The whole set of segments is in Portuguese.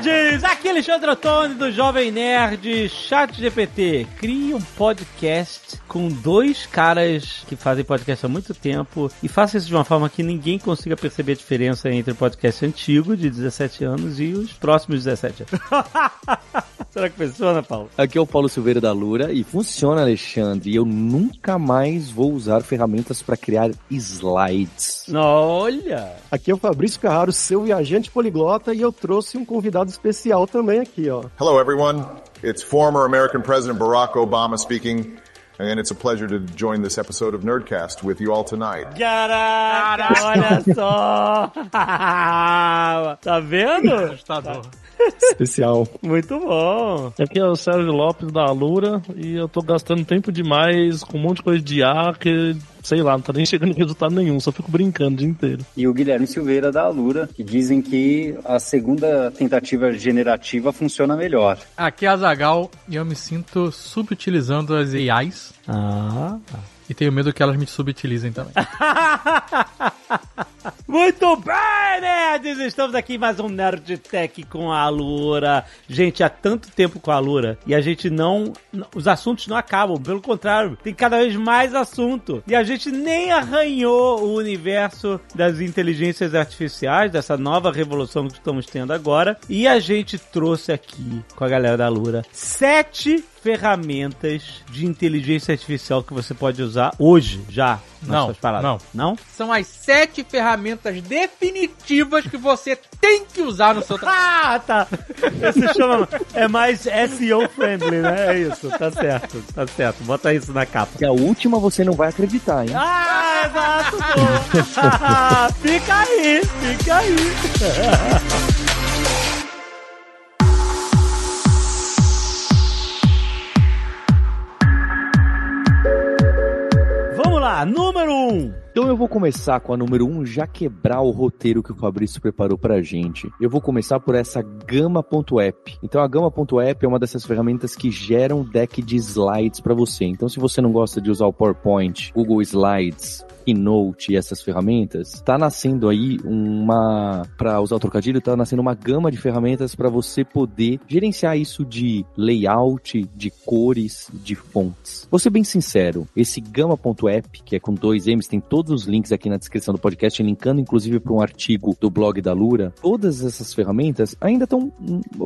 Nerds! Aqui é Alexandre Ottoni do Jovem Nerd Chat GPT. Crie um podcast com dois caras que fazem podcast há muito tempo e faça isso de uma forma que ninguém consiga perceber a diferença entre o podcast antigo, de 17 anos, e os próximos 17 anos. Será que funciona, Paulo? Aqui é o Paulo Silveira da Lura e funciona, Alexandre. E eu nunca mais vou usar ferramentas para criar slides. Olha! Aqui é o Fabrício Carraro, seu viajante poliglota, e eu trouxe um convidado especial também aqui, ó. Hello, everyone. It's former American President Barack Obama speaking, and it's a pleasure to join this episode of Nerdcast with you all tonight. Caraca, olha só! tá vendo? Assustador. Especial. Muito bom. Aqui é o Sérgio Lopes da Alura e eu tô gastando tempo demais com um monte de coisa de ar que, sei lá, não tá nem chegando em resultado nenhum, só fico brincando o dia inteiro. E o Guilherme Silveira da Alura, que dizem que a segunda tentativa generativa funciona melhor. Aqui é a Zagal e eu me sinto subutilizando as AIs Ah, e tenho medo que elas me subutilizem também. Muito bem, nerds! Estamos aqui em mais um Nerd Tech com a Alura. Gente, há tanto tempo com a Alura e a gente não. Os assuntos não acabam, pelo contrário, tem cada vez mais assunto. E a gente nem arranhou o universo das inteligências artificiais, dessa nova revolução que estamos tendo agora. E a gente trouxe aqui com a galera da Alura sete ferramentas de inteligência artificial que você pode usar hoje já nas Não, suas paradas. não. Não? São as sete ferramentas definitivas que você tem que usar no seu trabalho. Ah, tá. Esse chama. É mais SEO friendly, né? É isso. Tá certo. Tá certo. Bota isso na capa. Que a última você não vai acreditar, hein? Ah, exato. fica aí. Fica aí. Lá. Número 1. Um. Então eu vou começar com a número 1, um, já quebrar o roteiro que o Fabrício preparou pra gente. Eu vou começar por essa Gama.app. Então a Gama.app é uma dessas ferramentas que geram um deck de slides para você. Então se você não gosta de usar o PowerPoint, Google Slides, Keynote e essas ferramentas, tá nascendo aí uma, para usar o trocadilho, tá nascendo uma gama de ferramentas para você poder gerenciar isso de layout, de cores, de fontes. Vou ser bem sincero, esse Gama.app, que é com dois M's, tem todos os links aqui na descrição do podcast, linkando inclusive para um artigo do blog da Lura. Todas essas ferramentas ainda estão,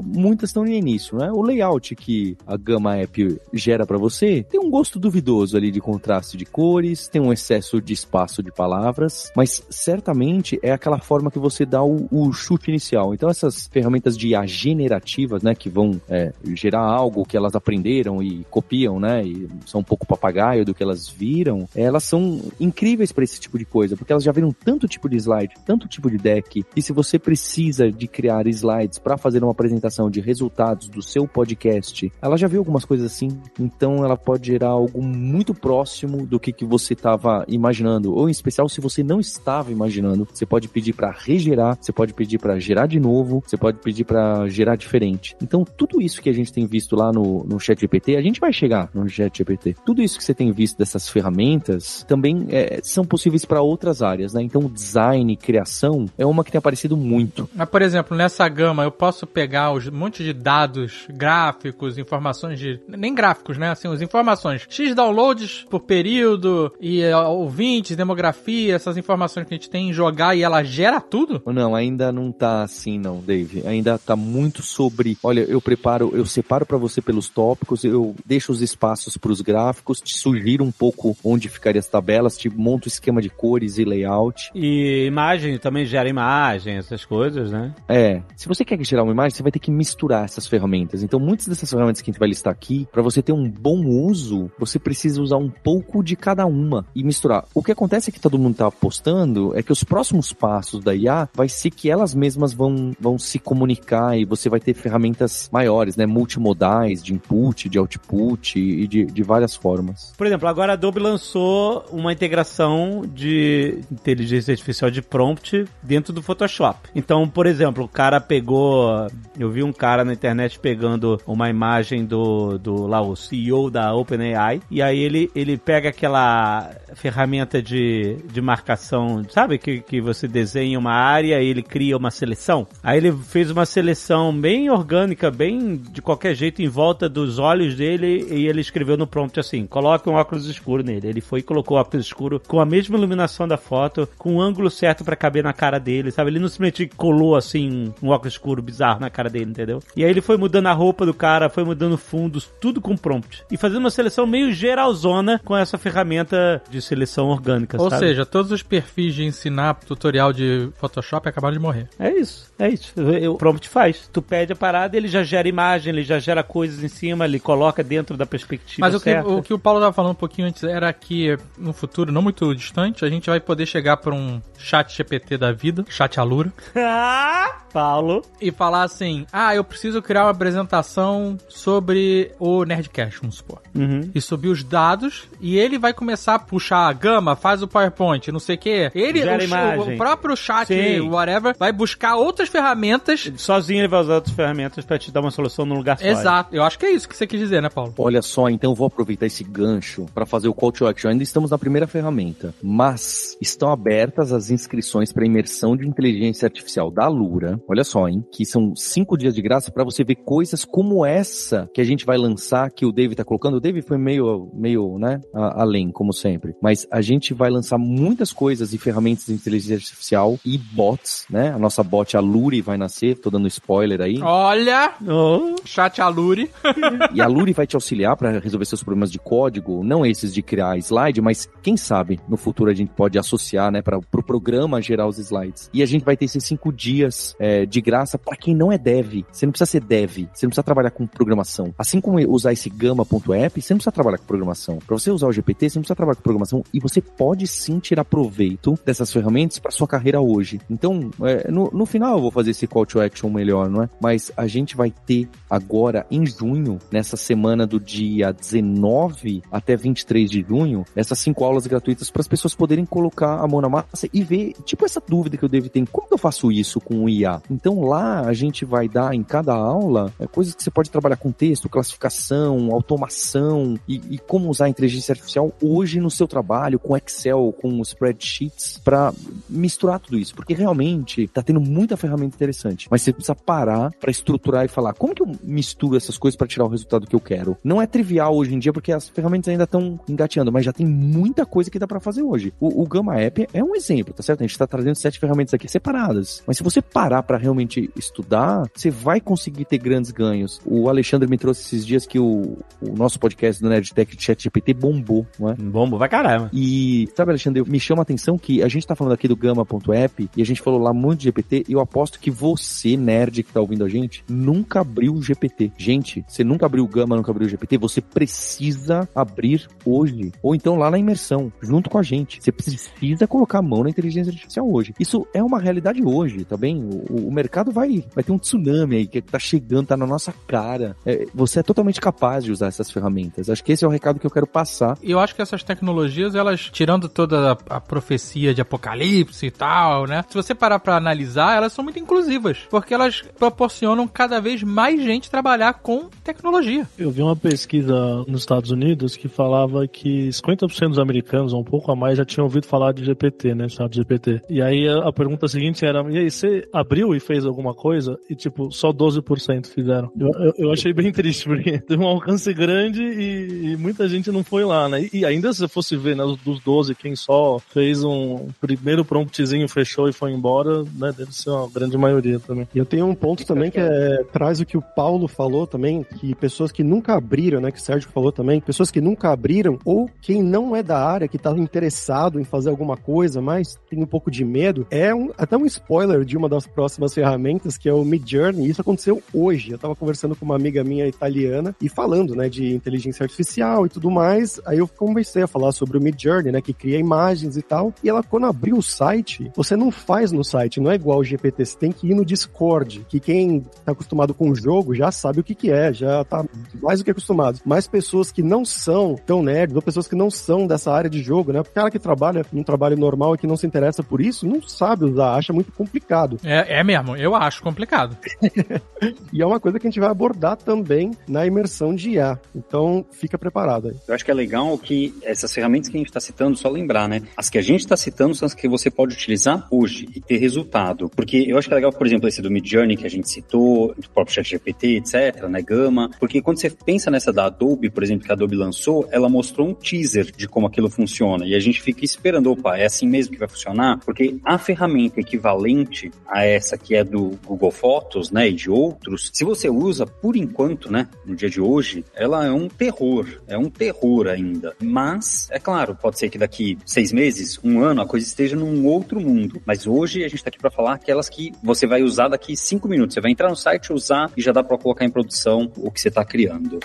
muitas estão no início, né? O layout que a Gama App gera para você tem um gosto duvidoso ali de contraste de cores, tem um excesso de espaço de palavras, mas certamente é aquela forma que você dá o, o chute inicial. Então essas ferramentas de IA generativas, né, que vão é, gerar algo que elas aprenderam e copiam, né, e são um pouco papagaio do que elas viram, elas são incríveis para esse tipo de coisa, porque elas já viram tanto tipo de slide, tanto tipo de deck, e se você precisa de criar slides para fazer uma apresentação de resultados do seu podcast, ela já viu algumas coisas assim, então ela pode gerar algo muito próximo do que, que você estava imaginando imaginando, ou em especial se você não estava imaginando, você pode pedir para regerar, você pode pedir para gerar de novo, você pode pedir para gerar diferente. Então, tudo isso que a gente tem visto lá no, no Chat GPT, a gente vai chegar no Chat GPT. Tudo isso que você tem visto dessas ferramentas também é, são possíveis para outras áreas, né? Então, design, criação é uma que tem aparecido muito. Mas, por exemplo, nessa gama eu posso pegar os um monte de dados gráficos, informações de. Nem gráficos, né? Assim, as informações. X downloads por período e uh, ouvintes, demografia, essas informações que a gente tem, jogar e ela gera tudo? Não, ainda não tá assim, não, Dave. Ainda tá muito sobre. Olha, eu preparo, eu separo para você pelos tópicos, eu deixo os espaços para os gráficos, te sugiro um pouco onde ficariam as tabelas, te monto o esquema de cores e layout. E imagem também gera imagem, essas coisas, né? É. Se você quer gerar uma imagem, você vai ter que misturar essas ferramentas. Então, muitas dessas ferramentas que a gente vai listar aqui, para você ter um bom uso, você precisa usar um pouco de cada uma e misturar. O que acontece é que todo mundo tá apostando é que os próximos passos da IA vai ser que elas mesmas vão, vão se comunicar e você vai ter ferramentas maiores, né? Multimodais, de input, de output e de, de várias formas. Por exemplo, agora a Adobe lançou uma integração de inteligência artificial de prompt dentro do Photoshop. Então, por exemplo, o cara pegou. Eu vi um cara na internet pegando uma imagem do, do lá, o CEO da OpenAI, e aí ele, ele pega aquela ferramenta de, de marcação, sabe? Que, que você desenha uma área e ele cria uma seleção. Aí ele fez uma seleção bem orgânica, bem de qualquer jeito, em volta dos olhos dele, e ele escreveu no prompt assim: coloque um óculos escuro nele. Ele foi e colocou o óculos escuro com a mesma iluminação da foto, com o ângulo certo para caber na cara dele, sabe? Ele não simplesmente colou assim um óculos escuro bizarro na cara dele, entendeu? E aí ele foi mudando a roupa do cara, foi mudando fundos, tudo com prompt. E fazendo uma seleção meio geralzona com essa ferramenta de seleção orgânica, Ou sabe? seja, todos os perfis de ensinar tutorial de Photoshop acabaram de morrer. É isso, é isso. O prompt faz. Tu pede a parada, ele já gera imagem, ele já gera coisas em cima, ele coloca dentro da perspectiva Mas o que, o que o Paulo estava falando um pouquinho antes era que no futuro, não muito distante, a gente vai poder chegar para um chat GPT da vida, chat Alura, Ah, Paulo. e falar assim: ah, eu preciso criar uma apresentação sobre o Nerdcast, vamos supor. Uhum. E subir os dados, e ele vai começar a puxar a gama, faz o PowerPoint, não sei o quê. Ele, o, imagem. o próprio chat, Sim. whatever, vai buscar outras ferramentas. Sozinho ele vai usar outras ferramentas pra te dar uma solução num lugar só. Exato, eu acho que é isso que você quis dizer, né, Paulo? Olha só, então eu vou aproveitar esse gancho para fazer o call to action. Ainda estamos na primeira ferramenta, mas estão abertas as inscrições para imersão de inteligência artificial da Lura. Olha só, hein? Que são cinco dias de graça para você ver coisas como essa que a gente vai lançar, que o David tá colocando. O David foi meio, meio, né, além, como sempre. Mas a gente vai lançar muitas coisas e ferramentas de inteligência artificial e bots, né? A nossa bot, a Luri, vai nascer. Tô dando spoiler aí. Olha, Oh, chat Alure. E a Luri vai te auxiliar para resolver seus problemas de código, não esses de criar slide, mas quem sabe no futuro a gente pode associar, né, para o pro programa gerar os slides. E a gente vai ter esses cinco dias é, de graça para quem não é dev. Você não precisa ser dev, você não precisa trabalhar com programação. Assim como usar esse gama.app, você não precisa trabalhar com programação. Para você usar o GPT, você não precisa trabalhar com programação e você pode sim tirar proveito dessas ferramentas para sua carreira hoje. Então, é, no, no final eu vou fazer esse call to action melhor, não é? Mas a gente vai ter agora em junho, nessa semana do dia 19 até 23 de junho, essas cinco aulas gratuitas para as pessoas poderem colocar a mão na massa e ver, tipo essa dúvida que eu devo ter, como eu faço isso com o IA? Então lá a gente vai dar em cada aula é, coisas que você pode trabalhar com texto, classificação, automação e, e como usar a inteligência artificial hoje no seu trabalho, com Excel, com spreadsheets, para misturar tudo isso, porque realmente tá tendo muita ferramenta interessante, mas você precisa parar para estruturar e falar como que eu misturo essas coisas para tirar o resultado que eu quero. Não é trivial hoje em dia porque as ferramentas ainda estão engateando, mas já tem muita coisa que dá para fazer hoje. O, o Gama App é um exemplo, tá certo? A gente tá trazendo sete ferramentas aqui separadas, mas se você parar para realmente estudar, você vai conseguir ter grandes ganhos. O Alexandre me trouxe esses dias que o, o nosso podcast do Nerdtech ChatGPT bombou, não é? bombo vai caramba. E, sabe, Alexandre, me chama a atenção que a gente tá falando aqui do Gama.app e a gente falou lá muito de GPT e eu aposto que você, nerd que tá ouvindo a gente, nunca abriu o GPT. Gente, você nunca abriu o Gama, nunca abriu o GPT, você precisa abrir hoje. Ou então lá na imersão, junto com a gente. Você precisa colocar a mão na inteligência artificial hoje. Isso é uma realidade hoje, tá bem? O, o mercado vai, vai ter um tsunami aí que tá chegando, tá na nossa cara. É, você é totalmente capaz de usar essas ferramentas. Acho que esse é o recado que eu quero passar eu acho que essas tecnologias, elas, tirando toda a, a profecia de apocalipse e tal, né? Se você parar pra analisar, elas são muito inclusivas. Porque elas proporcionam cada vez mais gente trabalhar com tecnologia. Eu vi uma pesquisa nos Estados Unidos que falava que 50% dos americanos, ou um pouco a mais, já tinham ouvido falar de GPT, né? Chat GPT. E aí a, a pergunta seguinte era: e aí, você abriu e fez alguma coisa? E tipo, só 12% fizeram. Eu, eu, eu achei bem triste, porque teve um alcance grande e, e muita gente não foi lá, né? E, e ainda se fosse ver, né, dos 12, quem só fez um primeiro promptzinho, fechou e foi embora, né? Deve ser uma grande maioria também. E eu tenho um ponto também que é, traz o que o Paulo falou também, que pessoas que nunca abriram, né, que o Sérgio falou também, pessoas que nunca abriram, ou quem não é da área, que tá interessado em fazer alguma coisa, mas tem um pouco de medo, é um, até um spoiler de uma das próximas ferramentas, que é o Mid Journey, isso aconteceu hoje, eu tava conversando com uma amiga minha italiana e falando, né, de inteligência artificial e tudo mais, aí eu comecei a falar sobre o Mid Journey, né, que cria imagens e tal, e ela quando abriu o site, você não faz no site, não é igual o GPT, você tem que ir no Discord, que quem tá acostumado com o jogo já sabe o que que é, já tá mais do que acostumado. Mas pessoas que não são tão nerds, ou pessoas que não são dessa área de jogo, né? Porque, cara que trabalha num trabalho normal e que não se interessa por isso, não sabe usar, acha muito complicado. É, é mesmo, eu acho complicado. E é uma coisa que a gente vai abordar também na imersão de IA. Então, fica preparado aí. Eu acho que é legal que essas ferramentas que a gente está citando, só lembrar, né? As que a gente está citando são as que você pode utilizar hoje e ter resultado. Porque eu acho que é legal, por exemplo, esse do Midjourney que a gente citou, do próprio ChatGPT, etc., né? Gama. Porque quando você pensa nessa da Adobe, por exemplo, que a Adobe lançou, ela mostrou um teaser de como aquilo funciona. E a gente fica esperando, opa, é assim mesmo que vai funcionar? Porque a ferramenta equivalente a essa que é do Google Fotos, né, e de outros, se você usa por enquanto, né, no dia de hoje, ela é um terror, é um terror ainda. Mas, é claro, pode ser que daqui seis meses, um ano, a coisa esteja num outro mundo. Mas hoje a gente está aqui para falar aquelas que você vai usar daqui cinco minutos. Você vai entrar no site, usar e já dá para colocar em produção o que você está criando.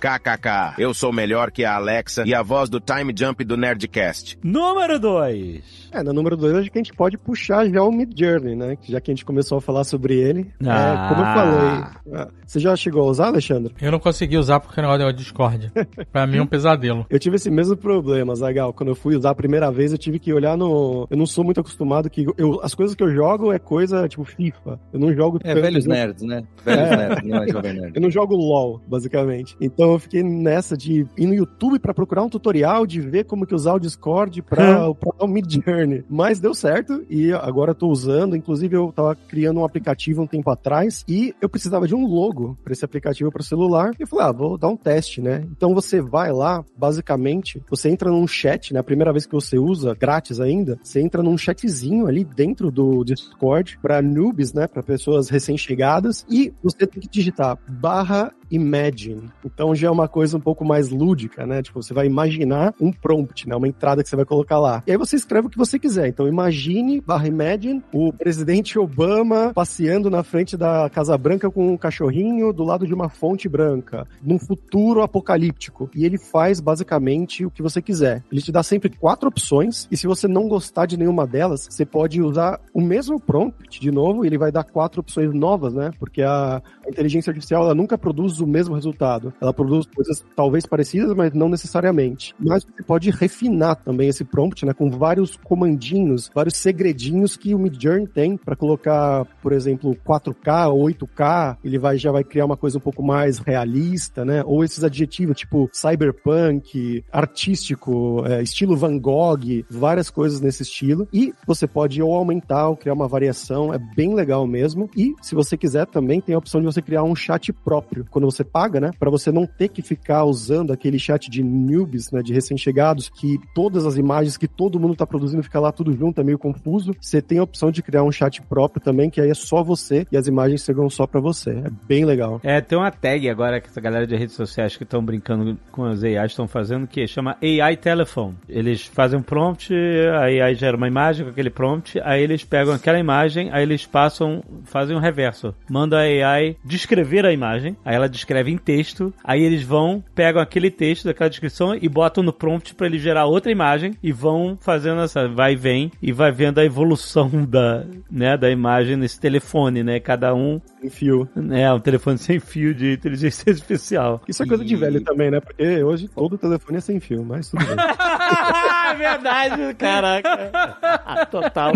KKK, eu sou melhor que a Alexa e a voz do Time Jump do Nerdcast. Número 2. É, no número 2 acho que a gente pode puxar já o Mid Journey, né? Já que a gente começou a falar sobre ele. Ah. É, como eu falei. ah, Você já chegou a usar, Alexandre? Eu não consegui usar porque o negócio deu Discord. pra mim é um pesadelo. Eu tive esse mesmo problema, Zagal. Quando eu fui usar a primeira vez, eu tive que olhar no. Eu não sou muito acostumado que. Eu... As coisas que eu jogo é coisa tipo FIFA. Eu não jogo. É, tanto- velhos nerds, né? Velhos É. nerds, não é jovem nerd. Eu não jogo LOL, basicamente. Então eu fiquei nessa de ir no YouTube pra procurar um tutorial de ver como que usar o Discord pra, pra o Mid Journey. Mas deu certo e agora eu tô usando. Inclusive eu tava criando um aplicativo um tempo atrás e eu precisava de um logo pra esse aplicativo para celular. E eu falei, ah, vou dar um teste, né? Então você vai lá, basicamente, você entra num chat, né? A primeira vez que você usa, grátis ainda, você entra num chatzinho ali dentro do Discord pra noobs, né? Pra pessoas recém-chegadas e você tem que digitar barra imagine. Então já é uma coisa um pouco mais lúdica, né? Tipo, você vai imaginar um prompt, né? Uma entrada que você vai colocar lá. E aí você escreve o que você quiser. Então imagine, barra imagine, o presidente Obama passeando na frente da Casa Branca com um cachorrinho do lado de uma fonte branca, num futuro apocalíptico. E ele faz basicamente o que você quiser. Ele te dá sempre quatro opções, e se você não gostar de nenhuma delas, você pode usar o mesmo prompt de novo, e ele vai dar quatro opções novas, né? Porque a, inteligência artificial ela nunca produz o mesmo resultado. Ela produz coisas talvez parecidas, mas não necessariamente. Mas você pode refinar também esse prompt, né? Com vários comandinhos, vários segredinhos que o Midjourney tem para colocar, por exemplo, 4K ou 8K. Ele vai já vai criar uma coisa um pouco mais realista, né? Ou esses adjetivos tipo cyberpunk, artístico, é, estilo Van Gogh, várias coisas nesse estilo. E você pode ou aumentar ou criar uma variação, é bem legal mesmo. E se você quiser também tem a opção de você criar um chat próprio quando você paga, né? Para você não ter que ficar usando aquele chat de newbies, né, de recém-chegados, que todas as imagens que todo mundo tá produzindo fica lá tudo junto, é meio confuso. Você tem a opção de criar um chat próprio também, que aí é só você e as imagens chegam só para você. É bem legal. É, tem uma tag agora que essa galera de redes sociais que estão brincando com as AIs estão fazendo que chama AI Telephone. Eles fazem um prompt, a AI gera uma imagem com aquele prompt, aí eles pegam aquela imagem, aí eles passam, fazem um reverso. Manda a AI descrever a imagem, aí ela descreve em texto, aí eles vão, pegam aquele texto daquela descrição e botam no prompt para ele gerar outra imagem e vão fazendo essa vai e vem e vai vendo a evolução da, né, da imagem nesse telefone, né? Cada um Em fio. é um telefone sem fio de inteligência artificial. Isso é coisa de velho também, né? Porque hoje todo telefone é sem fio, mas tudo bem. é verdade, caraca. Total.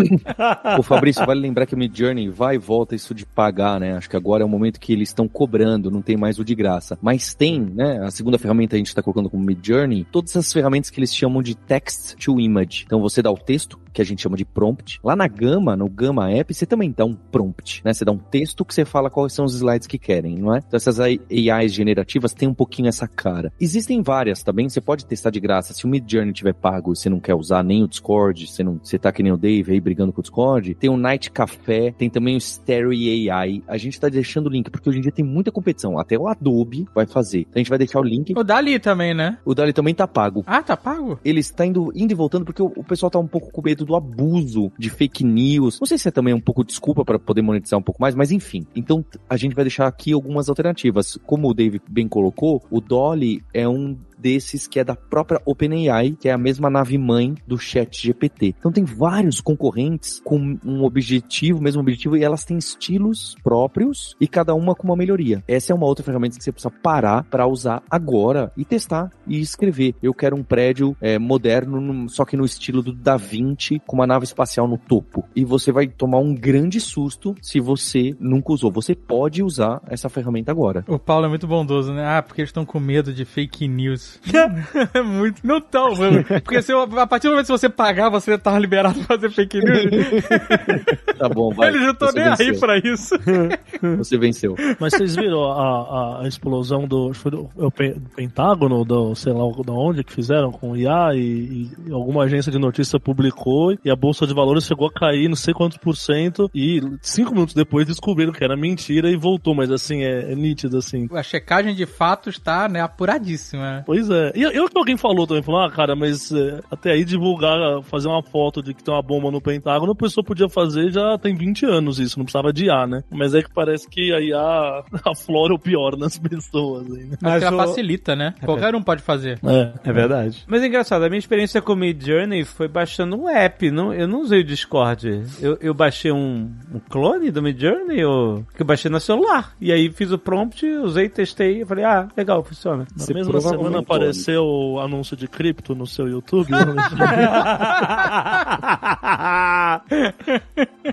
Ô Fabrício, vale lembrar que o Midjourney vai e volta isso de pagar, né? Acho que agora é o momento que eles estão cobrando, não tem mais o de graça. Mas tem, né? A segunda ferramenta a gente está colocando como Midjourney, todas essas ferramentas que eles chamam de text to image. Então você dá o texto, que a gente chama de prompt. Lá na Gama, no Gama App, você também dá um prompt, né? Você dá um texto que você fala quais são os slides que querem, não é? Então essas AIs generativas têm um pouquinho essa cara. Existem várias também, você pode testar de graça. Se o Midjourney tiver pago e você não quer usar nem o Discord, você, não, você tá que nem o Dave aí brigando com o Discord, tem o Night Café, tem também o Stereo AI. A gente tá deixando o link, porque hoje em dia tem muita competição. Até o Adobe vai fazer. Então a gente vai deixar o link. O Dali também, né? O Dali também tá pago. Ah, tá pago? Ele está indo, indo e voltando porque o, o pessoal tá um pouco com medo do abuso de fake news. Não sei se é também um pouco desculpa para poder monetizar um pouco mais, mas enfim. Então a gente vai deixar aqui algumas alternativas. Como o Dave bem colocou, o Dolly é um desses que é da própria OpenAI, que é a mesma nave mãe do Chat GPT. Então tem vários concorrentes com um objetivo, mesmo objetivo, e elas têm estilos próprios e cada uma com uma melhoria. Essa é uma outra ferramenta que você precisa parar para usar agora e testar e escrever. Eu quero um prédio é, moderno, só que no estilo do Da Vinci, com uma nave espacial no topo. E você vai tomar um grande susto se você nunca usou. Você pode usar essa ferramenta agora. O Paulo é muito bondoso, né? Ah, porque eles estão com medo de fake news. é muito. Não tão, mano. Porque se eu, a partir do momento que você pagar, você tá liberado pra fazer fake news. tá bom, vai. Eles não estão nem venceu. aí pra isso. você venceu. Mas vocês viram a, a, explosão do, foi do, do Pentágono, do, sei lá da onde que fizeram com o IA e, e, alguma agência de notícia publicou e a Bolsa de Valores chegou a cair não sei quantos por cento e cinco minutos depois descobriram que era mentira e voltou, mas assim, é, é nítido assim. A checagem de fatos tá, né, apuradíssima. Pois é. E eu que alguém falou também, falou, ah, cara, mas é, até aí divulgar, fazer uma foto de que tem uma bomba no Pentágono, a pessoa podia fazer já tem 20 anos isso, não precisava de IA, né? Mas é que parece que a IA aflora o pior nas pessoas. Aí, né? Mas ela o... facilita, né? É Qualquer um pode fazer. É, é verdade. Mas é engraçado, a minha experiência com o Mid Journey foi baixando um app, não, eu não usei o Discord. Eu, eu baixei um, um clone do Mid Journey, ou, que eu baixei no celular. E aí fiz o prompt, usei, testei, e falei, ah, legal, funciona. Na mesma semana apareceu o anúncio de cripto no seu YouTube.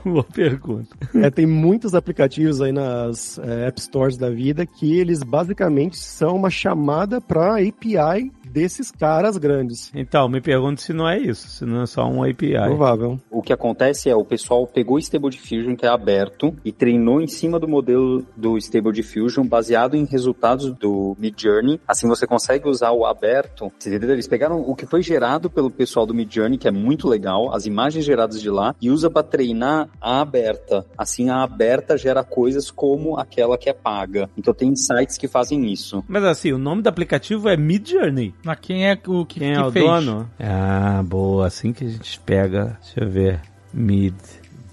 Boa pergunta. É, tem muitos aplicativos aí nas é, App Stores da vida que eles basicamente são uma chamada para API desses caras grandes. Então, me pergunto se não é isso, se não é só um API. Provável. O que acontece é o pessoal pegou o Stable Diffusion, que é aberto, e treinou em cima do modelo do Stable Diffusion, baseado em resultados do Midjourney. Assim você consegue usar o aberto. Eles pegaram o que foi gerado pelo pessoal do Midjourney, que é muito legal, as imagens geradas de lá, e usa para treinar a aberta. Assim, a aberta gera coisas como aquela que é paga. Então tem sites que fazem isso. Mas assim, o nome do aplicativo é Midjourney. Mas quem é o que, quem que é o fez? dono? Ah, boa. Assim que a gente pega. Deixa eu ver. Mid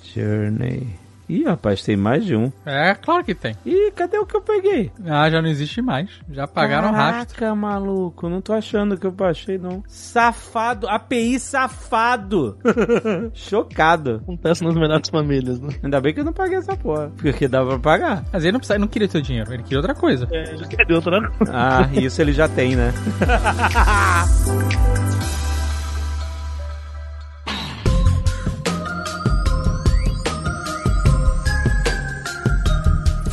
Journey. Ih, rapaz, tem mais de um. É, claro que tem. Ih, cadê o que eu peguei? Ah, já não existe mais. Já pagaram Caraca, rastro. Caraca, maluco, não tô achando que eu baixei, não. Safado, API safado. Chocado. Acontece nas melhores famílias, né? Ainda bem que eu não paguei essa porra. Porque dava pra pagar. Mas ele não, precisa, não queria teu dinheiro, ele queria outra coisa. É, ele queria outra coisa. Ah, isso ele já tem, né?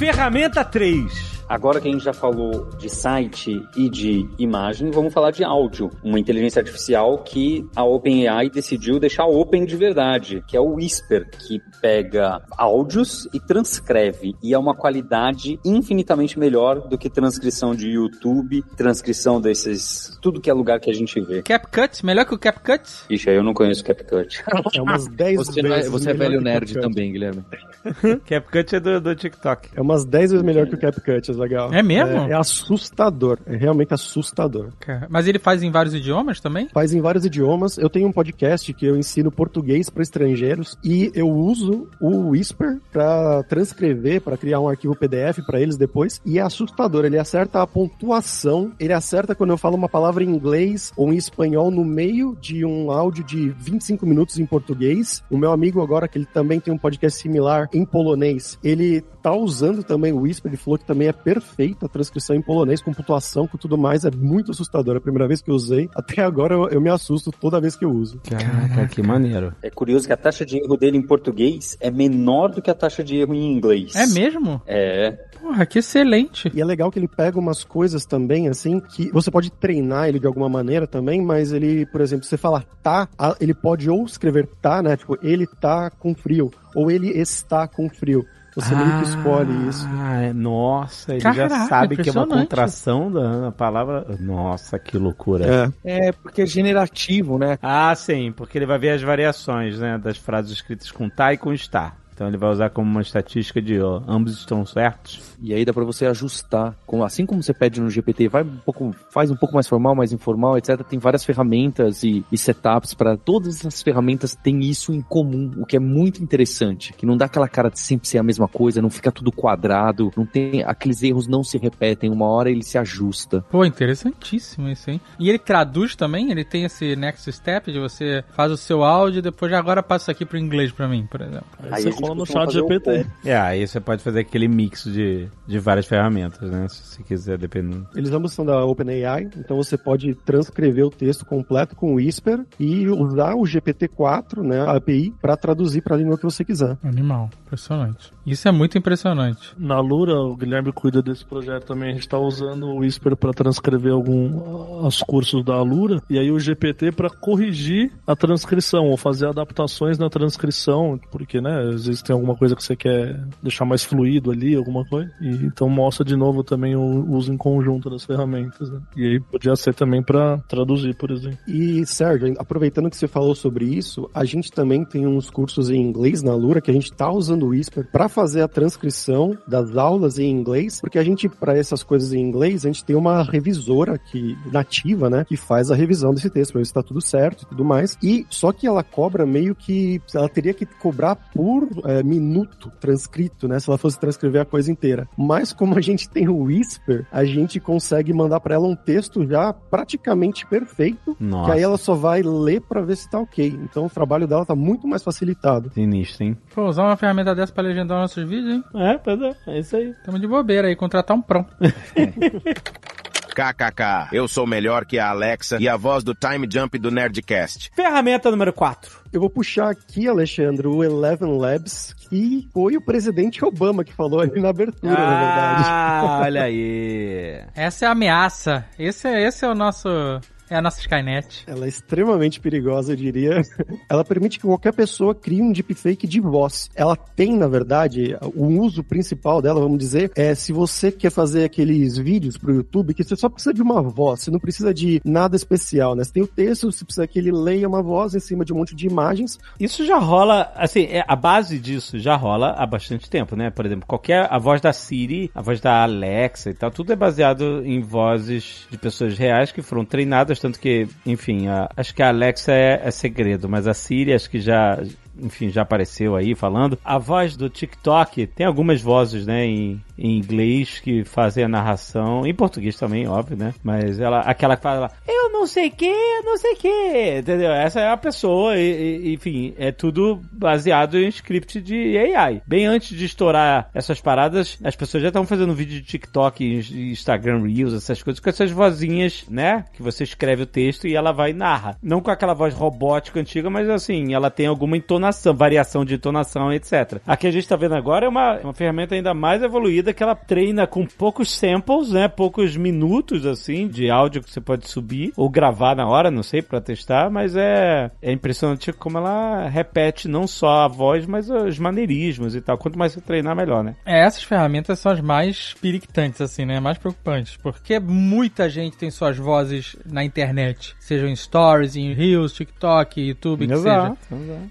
Ferramenta 3. Agora que a gente já falou de site e de imagem, vamos falar de áudio. Uma inteligência artificial que a OpenAI decidiu deixar open de verdade, que é o Whisper, que pega áudios e transcreve. E é uma qualidade infinitamente melhor do que transcrição de YouTube, transcrição desses. tudo que é lugar que a gente vê. CapCut? Melhor que o CapCut? Ixi, eu não conheço CapCut. É umas 10 você é- vezes. É, você é velho nerd também, Guilherme. CapCut é do, do TikTok. É umas 10 vezes melhor que o CapCut, legal. É mesmo? É, é, assustador. É realmente assustador. Mas ele faz em vários idiomas também? Faz em vários idiomas. Eu tenho um podcast que eu ensino português para estrangeiros e eu uso o Whisper para transcrever, para criar um arquivo PDF para eles depois. E é assustador. Ele acerta a pontuação, ele acerta quando eu falo uma palavra em inglês ou em espanhol no meio de um áudio de 25 minutos em português. O meu amigo agora, que ele também tem um podcast similar em polonês, ele tá usando também o Whisper, ele falou que também é perfeita a transcrição em polonês, com pontuação, com tudo mais, é muito assustador. É a primeira vez que eu usei, até agora eu, eu me assusto toda vez que eu uso. Caraca, que maneiro. É curioso que a taxa de erro dele em português é menor do que a taxa de erro em inglês. É mesmo? É. Porra, que excelente. E é legal que ele pega umas coisas também, assim, que você pode treinar ele de alguma maneira também, mas ele, por exemplo, você fala tá, ele pode ou escrever tá, né? Tipo, ele tá com frio, ou ele está com frio. Você meio que escolhe isso. Ah, nossa, ele Caraca, já sabe que é uma contração da palavra. Nossa, que loucura. É. É, porque é generativo, né? Ah, sim, porque ele vai ver as variações, né, das frases escritas com tá e com está. Então ele vai usar como uma estatística de ó, ambos estão certos. E aí dá pra você ajustar. Com, assim como você pede no GPT, vai um pouco, faz um pouco mais formal, mais informal, etc. Tem várias ferramentas e, e setups para todas as ferramentas têm isso em comum, o que é muito interessante. Que não dá aquela cara de sempre ser a mesma coisa, não fica tudo quadrado, não tem aqueles erros não se repetem, uma hora ele se ajusta. Pô, interessantíssimo isso, hein? E ele traduz também? Ele tem esse next step de você faz o seu áudio e depois agora passa isso aqui pro inglês pra mim, por exemplo. Aí, você cola no chat GPT. É, aí você pode fazer aquele mix de, de várias ferramentas, né? Se você quiser, dependendo. Eles ambos são da OpenAI, então você pode transcrever o texto completo com o Whisper e usar o GPT-4, né, a API, para traduzir para a língua que você quiser. Animal, impressionante. Isso é muito impressionante. Na Lura, o Guilherme cuida desse projeto também. A gente tá usando o Whisper para transcrever algum os cursos da Lura e aí o GPT para corrigir a transcrição ou fazer adaptações na transcrição, porque, né, às vezes tem alguma coisa que você quer deixar mais fluido ali, alguma coisa. E então mostra de novo também o uso em conjunto das ferramentas, né? E aí podia ser também para traduzir, por exemplo. E, Sérgio, aproveitando que você falou sobre isso, a gente também tem uns cursos em inglês na Lura que a gente tá usando o Whisper para fazer a transcrição das aulas em inglês, porque a gente, para essas coisas em inglês, a gente tem uma revisora que, nativa, né, que faz a revisão desse texto, pra ver se tá tudo certo e tudo mais. E só que ela cobra meio que. Ela teria que cobrar por é, minuto transcrito, né? Se ela fosse transcrever a coisa inteira. Mas como a gente tem o Whisper, a gente consegue mandar para ela um texto já praticamente perfeito, Nossa. que aí ela só vai ler para ver se tá ok. Então o trabalho dela tá muito mais facilitado. Sinistro, hein? Pô, usar uma ferramenta dessa pra legendar nossos vídeos, hein? É, pois é, é isso aí. Tamo de bobeira aí, contratar um prão. KKK, eu sou melhor que a Alexa e a voz do Time Jump do Nerdcast. Ferramenta número 4. Eu vou puxar aqui, Alexandre, o Eleven Labs, que foi o presidente Obama que falou ali na abertura, na verdade. Ah, olha aí. Essa é a ameaça. Esse é, esse é o nosso. É a nossa Skynet. Ela é extremamente perigosa, eu diria. Ela permite que qualquer pessoa crie um deepfake de voz. Ela tem, na verdade, o uso principal dela, vamos dizer, é se você quer fazer aqueles vídeos pro YouTube, que você só precisa de uma voz, você não precisa de nada especial, né? Você tem o texto, você precisa que ele leia uma voz em cima de um monte de imagens. Isso já rola, assim, é, a base disso já rola há bastante tempo, né? Por exemplo, qualquer, a voz da Siri, a voz da Alexa e tal, tudo é baseado em vozes de pessoas reais que foram treinadas, tanto que, enfim, a- acho que a Alexa é, é segredo, mas a Siri acho que já, enfim, já apareceu aí falando. A voz do TikTok tem algumas vozes, né, em, em inglês que fazem a narração, em português também, óbvio, né? Mas ela, aquela que fala, eu não sei que, não sei que, entendeu? Essa é a pessoa, e, e- enfim, é tudo baseado em script de AI. Bem antes de estourar essas paradas, as pessoas já estão fazendo vídeo de TikTok, Instagram Reels, essas coisas, com essas vozinhas, né? Que você escreve o texto e ela vai e narra. Não com aquela voz robótica antiga, mas assim, ela tem alguma entonação, variação de entonação, etc. A que a gente tá vendo agora é uma, uma ferramenta ainda mais evoluída que ela treina com poucos samples, né? Poucos minutos, assim, de áudio que você pode subir ou gravar na hora, não sei, pra testar, mas é, é impressionante como ela repete não só a voz, mas os maneirismos e tal. Quanto mais você treinar, melhor, né? É, essas ferramentas são as mais perictantes, assim, né? Mais preocupantes. Porque muita gente tem suas vozes na internet. Sejam em stories, em reels, TikTok, YouTube, que seja. exato.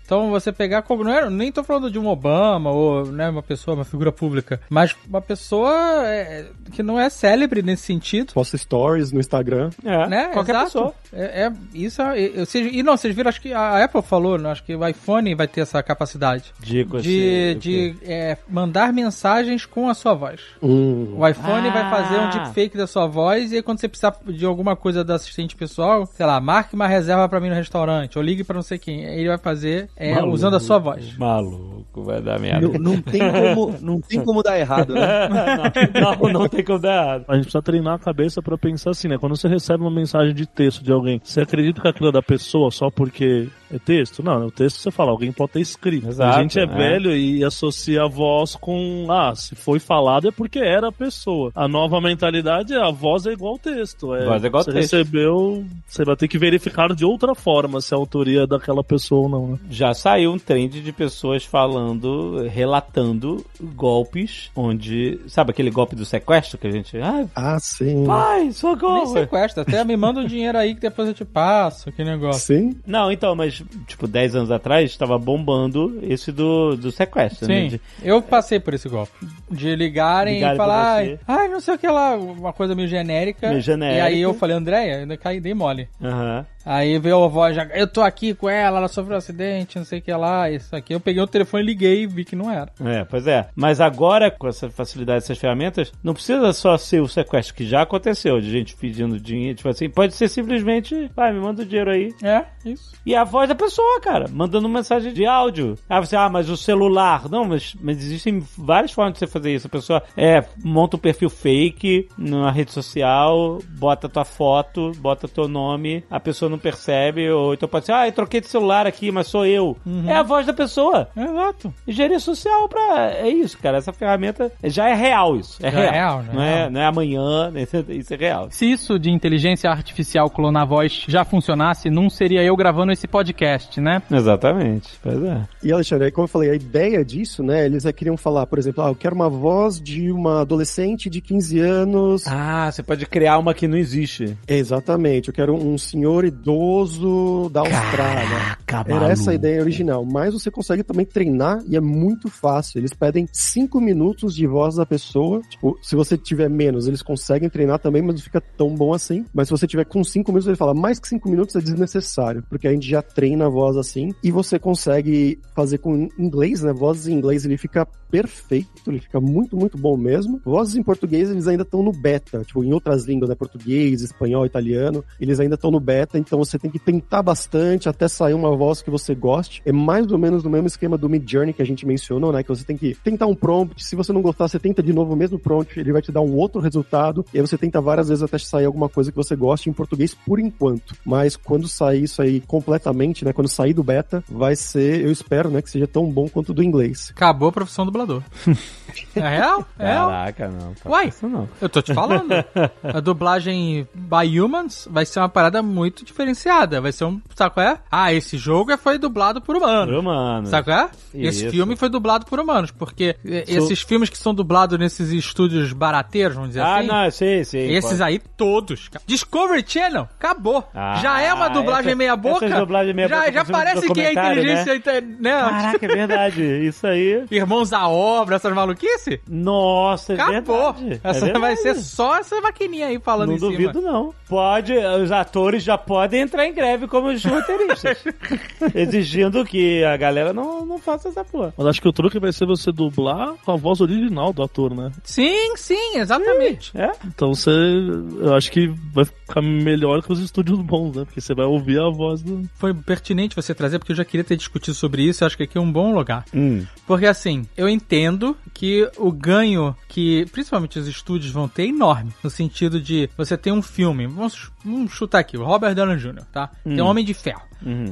Então você pegar como. Não é, nem tô falando de um Obama ou né, uma pessoa, uma figura pública, mas uma pessoa é, que não é célebre nesse sentido. Posta stories no Instagram. É, Né? qualquer Exato. pessoa. É, é- isso é, é- vocês- e não, vocês viram, acho que a Apple falou, né, acho que o iPhone vai ter essa capacidade De, de, de é, mandar mensagens com a sua voz. Hum. O iPhone Ah. vai fazer um deepfake da sua voz e aí quando você precisar de alguma coisa do assistente pessoal, sei lá, marque uma reserva pra mim no restaurante ou ligue pra não sei quem, ele vai fazer é, Maluco. usando a sua voz. Maluco, vai dar merda. Não, não tem como, não tem como dar errado, né? não, não tem como dar errado. A gente precisa treinar a cabeça pra pensar assim, né? Quando você recebe uma mensagem de texto de alguém, você acredita que aquilo é da pessoa só porque é texto? Não, o texto você fala, alguém pode ter escrito. Exato, a gente é, é. velho e associa a voz com, ah, se foi falado é porque era a pessoa. A nova mentalidade é a voz é igual ao texto. É, Voz é igual você texto. recebeu, você vai ter que verificar de outra forma se a autoria é daquela pessoa ou não, né? Já saiu um trend de pessoas falando, relatando golpes onde. Sabe aquele golpe do sequestro que a gente. Ah, Ah, sim. pai, Nem socorro! sequestra, até me manda o dinheiro aí que depois eu te passo, que negócio. Sim. Não, então, mas tipo, 10 anos atrás, estava bombando esse do, do sequestro, né? Sim, De- eu passei por esse golpe. De ligarem, Ligarem e falar, ai, não sei o que lá, uma coisa meio genérica. Meio genérica. E aí eu falei, Andréia, ainda caí, dei mole. Aham. Aí veio a voz, já, eu tô aqui com ela, ela sofreu um acidente, não sei o que lá, isso aqui. Eu peguei o telefone, liguei e vi que não era. É, pois é. Mas agora, com essa facilidade dessas ferramentas, não precisa só ser o sequestro, que já aconteceu, de gente pedindo dinheiro. Tipo assim, pode ser simplesmente, vai, me manda o dinheiro aí. É, isso. E a voz da pessoa, cara, mandando mensagem de áudio. Ah, você, ah, mas o celular. Não, mas, mas existem várias formas de você fazer isso. A pessoa é, monta um perfil fake numa rede social, bota tua foto, bota teu nome, a pessoa não percebe, ou então pode ser, ah, eu troquei de celular aqui, mas sou eu. É a voz da pessoa. Exato. Engenharia social pra. É isso, cara. Essa ferramenta já é real isso. É Já é real. real, já é não, é, real. não é amanhã, isso é real. Se isso de inteligência artificial clonar voz já funcionasse, não seria eu gravando esse podcast, né? Exatamente. Pois é. E Alexandre, aí como eu falei, a ideia disso, né? Eles é, queriam falar, por exemplo, ah, eu quero uma voz de uma adolescente de 15 anos. Ah, você pode criar uma que não existe. Exatamente, eu quero um senhor idoso da Austrália. Caraca, Era essa a ideia original. Mas você consegue também treinar e é muito fácil. Eles pedem 5 minutos de voz da pessoa. Tipo, se você tiver menos, eles conseguem treinar também, mas não fica tão bom assim. Mas se você tiver com 5 minutos, ele fala, mais que 5 minutos é desnecessário, porque a gente já treina a voz assim. E você consegue fazer com inglês, né? Vozes em inglês ele fica perfeito, ele fica muito, muito bom mesmo. Vozes em português eles ainda estão no beta, tipo, em outras línguas, né? Português, espanhol, italiano, eles ainda estão no beta, então você tem que tentar bastante até sair uma voz que você goste. É mais ou menos no mesmo esquema do Mid Journey que a gente mencionou, né? Que você tem que tentar um prompt, se você não gostar, você tenta de novo o mesmo prompt, ele vai te dar um outro resultado, e aí você tenta várias vezes até sair alguma coisa que você goste em português por enquanto. Mas quando sair isso aí completamente, né? Quando sair do beta, vai ser, eu espero, né? Que seja tão bom quanto o do inglês. Acabou a profissão dublador. é real? É real. Caraca, não. faça Uai, isso não. eu tô te falando. A dublagem by humans vai ser uma parada muito diferenciada. Vai ser um. Sabe qual é? Ah, esse jogo é- foi dublado por humanos. Humano. Sabe qual é? Esse Isso. filme foi dublado por humanos. Porque esses filmes que são dublados nesses estúdios barateiros, vamos dizer Ah, assim. não, sei, sei. Esses pode. aí, todos. Discovery Channel, acabou. Ah, já é uma dublagem essa- meia boca. essas dublagens meia já, já parece que é documentário, inteligência, né? né? Caraca, é verdade. Isso aí. Irmãos à obra, essas maluquices. Nossa, é Acabou. verdade. É Essa verdade. vai ser só essa maquininha aí falando Não em cima. duvido, não. Pode, os atores já podem entrar em greve como os roteiristas. exigindo que a galera não, não faça essa porra. Mas acho que o truque vai ser você dublar com a voz original do ator, né? Sim, sim, exatamente. É? Então você. Eu acho que vai ficar melhor que os estúdios bons, né? Porque você vai ouvir a voz do. Foi pertinente você trazer, porque eu já queria ter discutido sobre isso. Eu acho que aqui é um bom lugar. Hum. Porque assim, eu entendo que o ganho que principalmente os estúdios vão ter é enorme. No sentido de você tem um filme, vamos, vamos chutar aqui, o Robert Downey Jr., tá? Tem Homem de Ferro.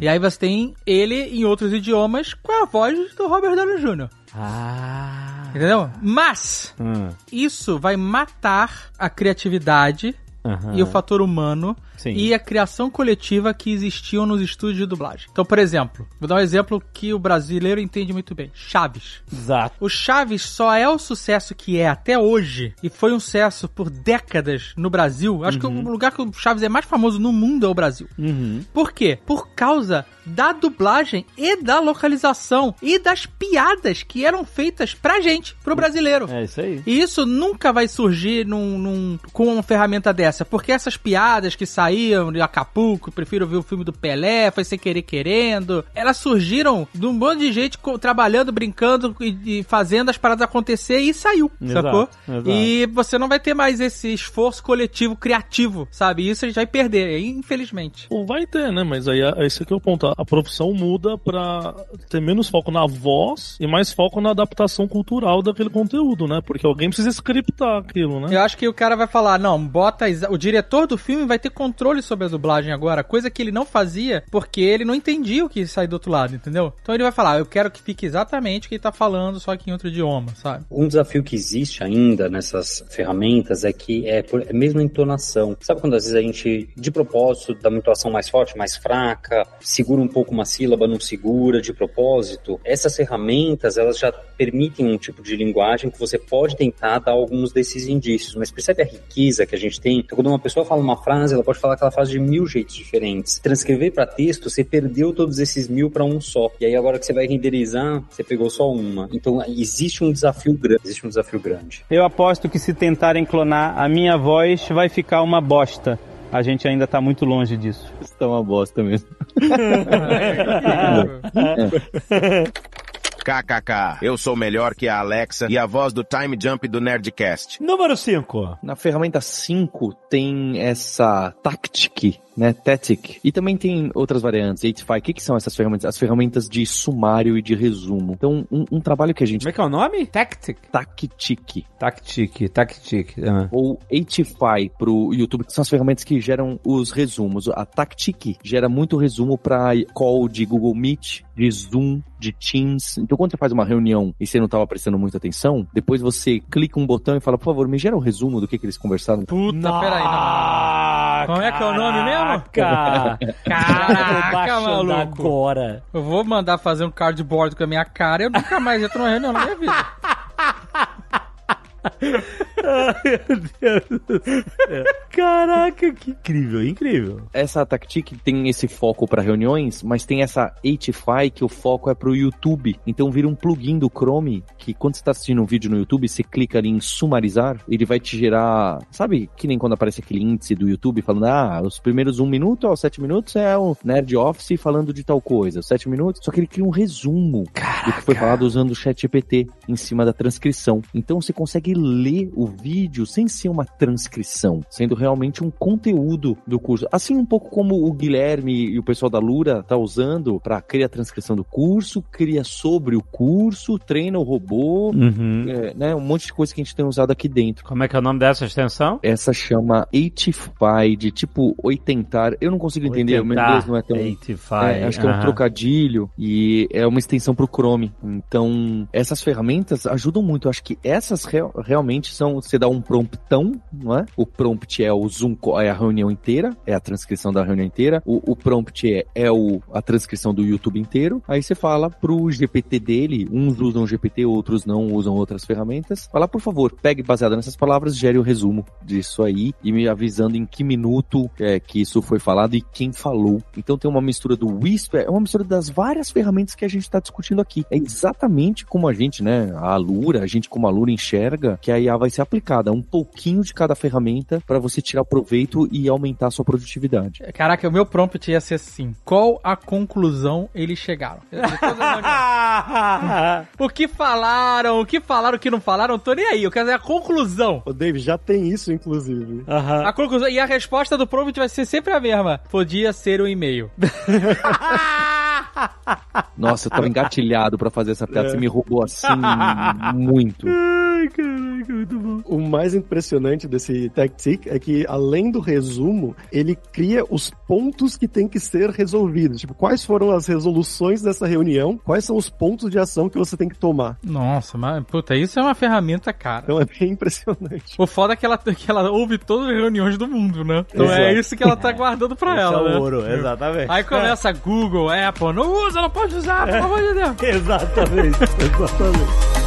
E aí você tem ele em outros idiomas com a voz do Robert Downey Jr. Ah. Entendeu? Mas Hum. isso vai matar a criatividade Aham. e o fator humano Sim. e a criação coletiva que existiam nos estúdios de dublagem. Então, por exemplo, vou dar um exemplo que o brasileiro entende muito bem: Chaves. Exato. O Chaves só é o sucesso que é até hoje e foi um sucesso por décadas no Brasil. Acho que o lugar que o Chaves é mais famoso no mundo é o Brasil. Uhum. Por quê? Por causa da dublagem e da localização e das piadas que eram feitas pra gente, pro brasileiro. É isso aí. E isso nunca vai surgir num, num- com uma ferramenta dessa, porque essas piadas que saíam de Acapulco, prefiro ver o filme do Pelé, foi sem querer querendo, elas surgiram de um monte de gente trabalhando, brincando e, e fazendo as paradas acontecer e saiu, Exato, sacou? exato. E você não vai ter mais esse esforço coletivo criativo, sabe? Isso a gente vai perder, infelizmente. Ou vai ter, né? Mas aí é- esse aqui é o ponto. A profissão muda pra ter menos foco na voz e mais foco na adaptação cultural daquele conteúdo, né? Porque alguém precisa scriptar aquilo, né? Eu acho que o cara vai falar, não, bota. O diretor do filme vai ter controle sobre a dublagem agora, coisa que ele não fazia porque ele não entendia o que sai do outro lado, entendeu? Então ele vai falar, eu quero que fique exatamente o que ele tá falando, só que em outro idioma, sabe? Um desafio que existe ainda nessas ferramentas é que é, por, é mesmo a entonação. Sabe quando às vezes a gente, de propósito, dá uma entonação mais forte, mais fraca, segura um pouco uma sílaba, não segura de propósito? Essas ferramentas, elas já permitem um tipo de linguagem que você pode tentar dar alguns desses indícios, mas percebe a riqueza que a gente tem? Então, quando uma pessoa fala uma frase, ela pode falar falar que ela faz de mil jeitos diferentes. Transcrever para texto, você perdeu todos esses mil para um só. E aí agora que você vai renderizar, você pegou só uma. Então existe um desafio grande. Existe um desafio grande. Eu aposto que se tentarem clonar a minha voz, vai ficar uma bosta. A gente ainda tá muito longe disso. Isso tá uma bosta mesmo. KKK, eu sou melhor que a Alexa e a voz do Time Jump do Nerdcast. Número 5. Na ferramenta 5 tem essa Tactic, né? Tactic. E também tem outras variantes, 85. O que, que são essas ferramentas? As ferramentas de sumário e de resumo. Então, um, um trabalho que a gente... Como é que é o nome? Tactic. Tactic. Tactic, Tactic. Ah. Ou 85 pro YouTube, que são as ferramentas que geram os resumos. A Tactic gera muito resumo para call de Google Meet, de Zoom, de Teams. Então, quando você faz uma reunião e você não estava prestando muita atenção, depois você clica um botão e fala, por favor, me gera um resumo do que, que eles conversaram. Puta, peraí, não. Como é que é o nome mesmo? Caraca, Caraca, maluco. agora. Eu vou mandar fazer um cardboard com a minha cara e eu nunca mais entro numa reunião na minha vida. Ai, meu Deus do céu. Caraca, que incrível, incrível. Essa Tactic tem esse foco para reuniões, mas tem essa 85 que o foco é pro YouTube. Então vira um plugin do Chrome que quando você tá assistindo um vídeo no YouTube, você clica ali em sumarizar, ele vai te gerar, sabe, que nem quando aparece aquele índice do YouTube falando, ah, os primeiros um minuto aos sete minutos é o Nerd Office falando de tal coisa, sete minutos, só que ele cria um resumo do que foi falado usando o chat GPT em cima da transcrição. Então você consegue ler o vídeo sem ser uma transcrição, sendo realmente um conteúdo do curso. Assim um pouco como o Guilherme e o pessoal da Lura tá usando para criar a transcrição do curso, cria sobre o curso, treina o robô, Uhum. é, né, um monte de coisa que a gente tem usado aqui dentro. Como é que é o nome dessa extensão? Essa chama 85, de tipo oitentar. Eu não consigo entender, o meu inglês não é tão... 85. É, acho que é um trocadilho e é uma extensão pro Chrome. Então, essas ferramentas ajudam muito. Eu acho que essas realmente são, você dá um promptão, não é? O prompt é o Zoom, é a reunião inteira, é a transcrição da reunião inteira. O, o prompt é, é o, a transcrição do YouTube inteiro. Aí você fala pro GPT dele, uns usam GPT, outros não usam outras ferramentas. Fala, por favor, pegue baseado nessas palavras, gere o resumo disso aí e me avisando em que minuto é, que isso foi falado e quem falou. Então tem uma mistura do Whisper, é uma mistura das várias ferramentas que a gente está discutindo aqui. É exatamente como a gente, né, a Alura, a gente como Alura enxerga que a IA vai ser aplicada, um pouquinho de cada ferramenta para você tirar proveito e aumentar a sua produtividade. Caraca, o meu prompt ia ser assim. Qual a conclusão eles chegaram? O que falaram, o que falaram, o que não falaram, eu tô nem aí. Eu quero saber a conclusão. Ô, Dave, já tem isso, inclusive. A conclusão. E a resposta do prompt vai ser sempre a mesma. Podia ser um e-mail. Nossa, eu tava engatilhado para fazer essa piada, você me roubou assim muito. Ai, caraca, muito bom. O mais impressionante desse Tactic é que, além do resumo, ele cria os pontos que tem que ser resolvidos. Tipo, quais foram as resoluções dessa reunião, quais são os pontos de ação que você tem que tomar. Nossa, mas, puta, isso é uma ferramenta, cara. Então é bem impressionante. O foda é que ela, que ela ouve todas as reuniões do mundo, né? Então é Exato. isso que ela tá guardando pra Esse ela, é né? o ouro, exatamente. Aí começa Google, Apple, não usa, não pode usar, pelo amor de Deus. Exatamente, exatamente.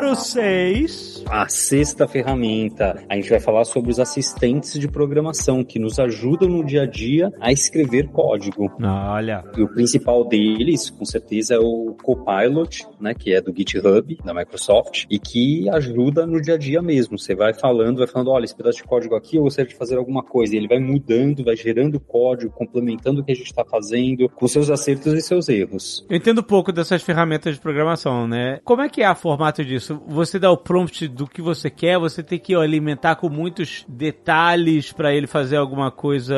Número 6. A sexta ferramenta, a gente vai falar sobre os assistentes de programação que nos ajudam no dia a dia a escrever código. Olha. E o principal deles, com certeza, é o Copilot, né, que é do GitHub, da Microsoft, e que ajuda no dia a dia mesmo. Você vai falando, vai falando, olha, esse pedaço de código aqui, eu gostaria de fazer alguma coisa. E ele vai mudando, vai gerando código, complementando o que a gente está fazendo, com seus acertos e seus erros. Eu entendo pouco dessas ferramentas de programação, né? Como é que é o formato disso? Você dá o prompt do que você quer, você tem que alimentar com muitos detalhes para ele fazer alguma coisa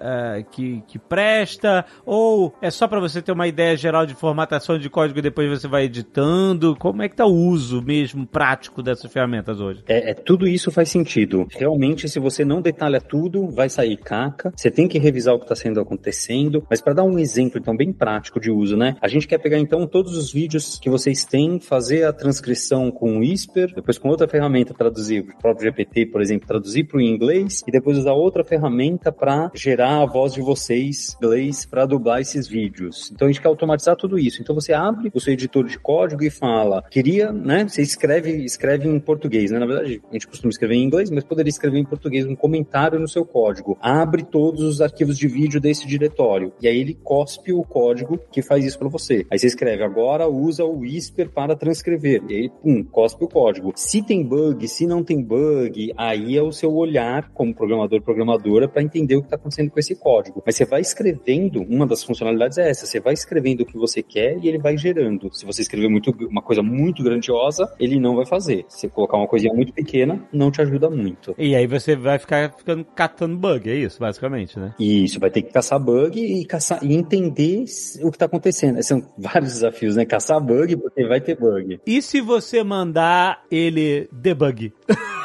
eh, que, que presta, ou é só para você ter uma ideia geral de formatação de código e depois você vai editando? Como é que tá o uso mesmo prático dessas ferramentas hoje? É, é, tudo isso faz sentido. Realmente, se você não detalha tudo, vai sair caca. Você tem que revisar o que está sendo acontecendo. Mas para dar um exemplo, então, bem prático de uso, né? A gente quer pegar, então, todos os vídeos que vocês têm, fazer a transcrição com o Whisper, depois com outra ferramenta traduzir o próprio GPT, por exemplo, traduzir para o inglês e depois usar outra ferramenta para gerar a voz de vocês em inglês para dublar esses vídeos. Então a gente quer automatizar tudo isso. Então você abre o seu editor de código e fala, queria, né? Você escreve, escreve em português, né? Na verdade, a gente costuma escrever em inglês, mas poderia escrever em português um comentário no seu código. Abre todos os arquivos de vídeo desse diretório. E aí ele cospe o código que faz isso para você. Aí você escreve, agora usa o Whisper para transcrever. E aí, pum, cospe o código. Se tem bug, se não tem bug, aí é o seu olhar como programador, programadora, para entender o que está acontecendo com esse código. Mas você vai escrevendo, uma das funcionalidades é essa, você vai escrevendo o que você quer e ele vai gerando. Se você escrever muito, uma coisa muito grandiosa, ele não vai fazer. Se você colocar uma coisinha muito pequena, não te ajuda muito. E aí você vai ficar ficando catando bug, é isso, basicamente, né? Isso, vai ter que caçar bug e caçar e entender o que está acontecendo. São vários desafios, né? Caçar bug, porque vai ter bug. E se você mandar ele debug?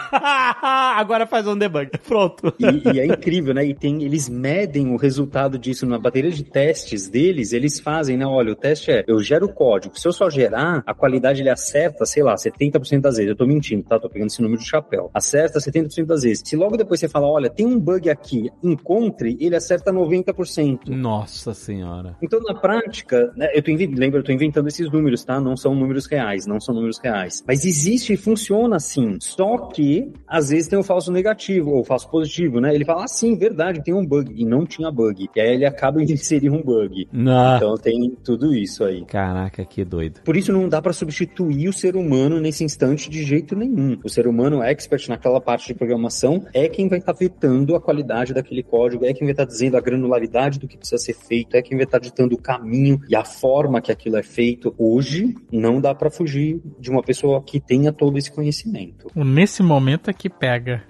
Agora faz um debug. Pronto. E, e, é incrível, né? E tem, eles medem o resultado disso na bateria de testes deles. Eles fazem, né? Olha, o teste é: eu gero o código. Se eu só gerar, a qualidade ele acerta, sei lá, 70% das vezes. Eu tô mentindo, tá? Tô pegando esse número de chapéu. Acerta 70% das vezes. Se logo depois você fala, olha, tem um bug aqui, encontre, ele acerta 90%. Nossa senhora. Então, na prática, né, eu tô lembra, eu tô inventando esses números, tá? Não são números reais, não são números reais. Mas existe e funciona assim. Só que, às vezes, tem o falso negativo ou o falso positivo, né? Ele fala, ah, sim, verdade, tem um bug. E não tinha bug. E aí ele acaba de inserir um bug. Não. Então tem tudo isso aí. Caraca, que doido. Por isso não dá para substituir o ser humano nesse instante de jeito nenhum. O ser humano expert naquela parte de programação é quem vai estar tá vetando a qualidade daquele código, é quem vai estar tá dizendo a granularidade do que precisa ser feito, é quem vai estar tá ditando o caminho e a forma que aquilo é feito. Hoje não dá para fugir de uma pessoa que tenha todo esse conhecimento. Nesse momento é que pega.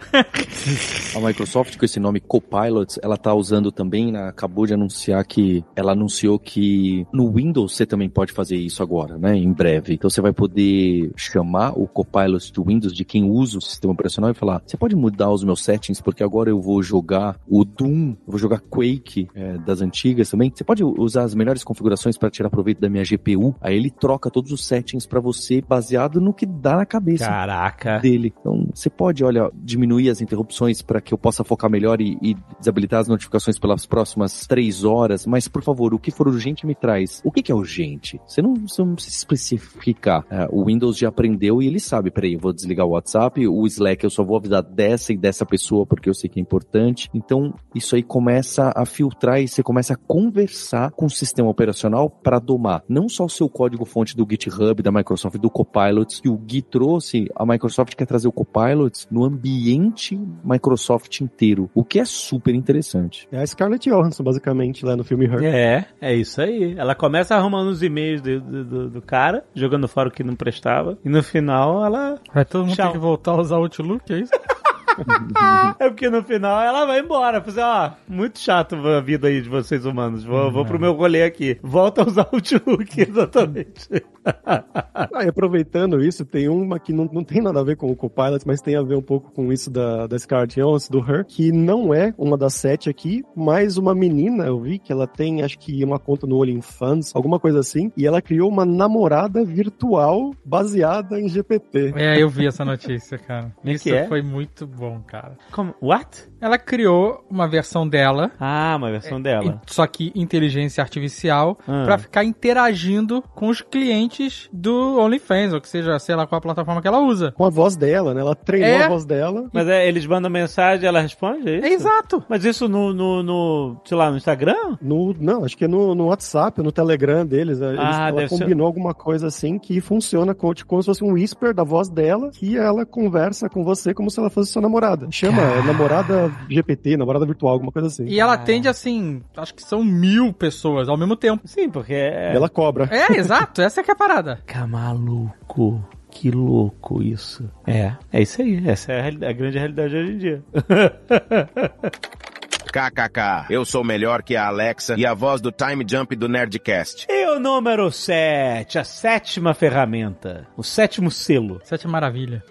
a Microsoft com esse nome Copilot, ela tá usando também, né, acabou de anunciar que ela anunciou que no Windows você também pode fazer isso agora, né? Em breve. Então você vai poder chamar o Copilot do Windows de quem usa o sistema operacional e falar: você pode mudar os meus settings porque agora eu vou jogar o Doom, vou jogar Quake é, das antigas também. Você pode usar as melhores configurações para tirar proveito da minha GPU. Aí ele troca todos os settings para você baseado no que dá na cabeça Caraca. dele. Então você pode, olha, diminuir as interrupções para que eu possa focar melhor e, e desabilitar as notificações pelas próximas três horas. Mas por favor, o que for urgente me traz. O que, que é urgente? Você não, você não precisa especificar. É, o Windows já aprendeu e ele sabe, peraí, eu vou desligar o WhatsApp, o Slack eu só vou avisar dessa e dessa pessoa porque eu sei que é importante. Então, isso aí começa a filtrar e você começa a conversar com o sistema operacional para domar não só o seu código-fonte do GitHub, da Microsoft, do Copilot, que o Gui trouxe, a Microsoft quer trazer o Copilot no ambiente Microsoft inteiro, o que é super interessante. É a Scarlett Johansson, basicamente, lá no filme Her. É, é isso aí. Ela começa arrumando os e-mails do, do, do cara, jogando fora o que não prestava, e no final ela... Vai todo mundo Tchau. ter que voltar a usar o Outlook, é isso? é porque no final ela vai embora. Fazer, ó, muito chato a vida aí de vocês humanos. Vou, vou pro meu rolê aqui. Volta a usar o Outlook, exatamente. ah, e aproveitando isso, tem uma que não, não tem nada a ver com o Copilot, mas tem a ver um pouco com isso da, da Scarlett Johansson, do Her, que não é uma das sete aqui, mas uma menina, eu vi que ela tem, acho que uma conta no OnlyFans, alguma coisa assim, e ela criou uma namorada virtual baseada em GPT. É, eu vi essa notícia, cara. Que isso é? foi muito bom, cara. Como? What? Ela criou uma versão dela. Ah, uma versão é, dela. Só que inteligência artificial Ah. pra ficar interagindo com os clientes do OnlyFans, ou que seja, sei lá qual a plataforma que ela usa. Com a voz dela, né? Ela treinou É. a voz dela. Mas é, eles mandam mensagem ela responde? É, isso? É exato. Mas isso no, no, no, sei lá, no Instagram? No, não, acho que é no, no WhatsApp, no Telegram deles. Eles, Ah, ela deve ser- combinou alguma coisa assim que funciona como, como se fosse um whisper da voz dela, que ela conversa com você como se ela fosse sua namorada. Chama é namorada GPT, namorada virtual, alguma coisa assim. E ela atende assim, acho que são mil pessoas ao mesmo tempo. Sim, porque é. Ela cobra. É, exato, essa é que é a parada. Maluco. Que louco isso. É, é isso aí. Essa é a, a grande realidade hoje em dia. KKK, eu sou melhor que a Alexa e a voz do Time Jump do Nerdcast. E o número 7, a sétima ferramenta. O sétimo selo. Sete maravilha.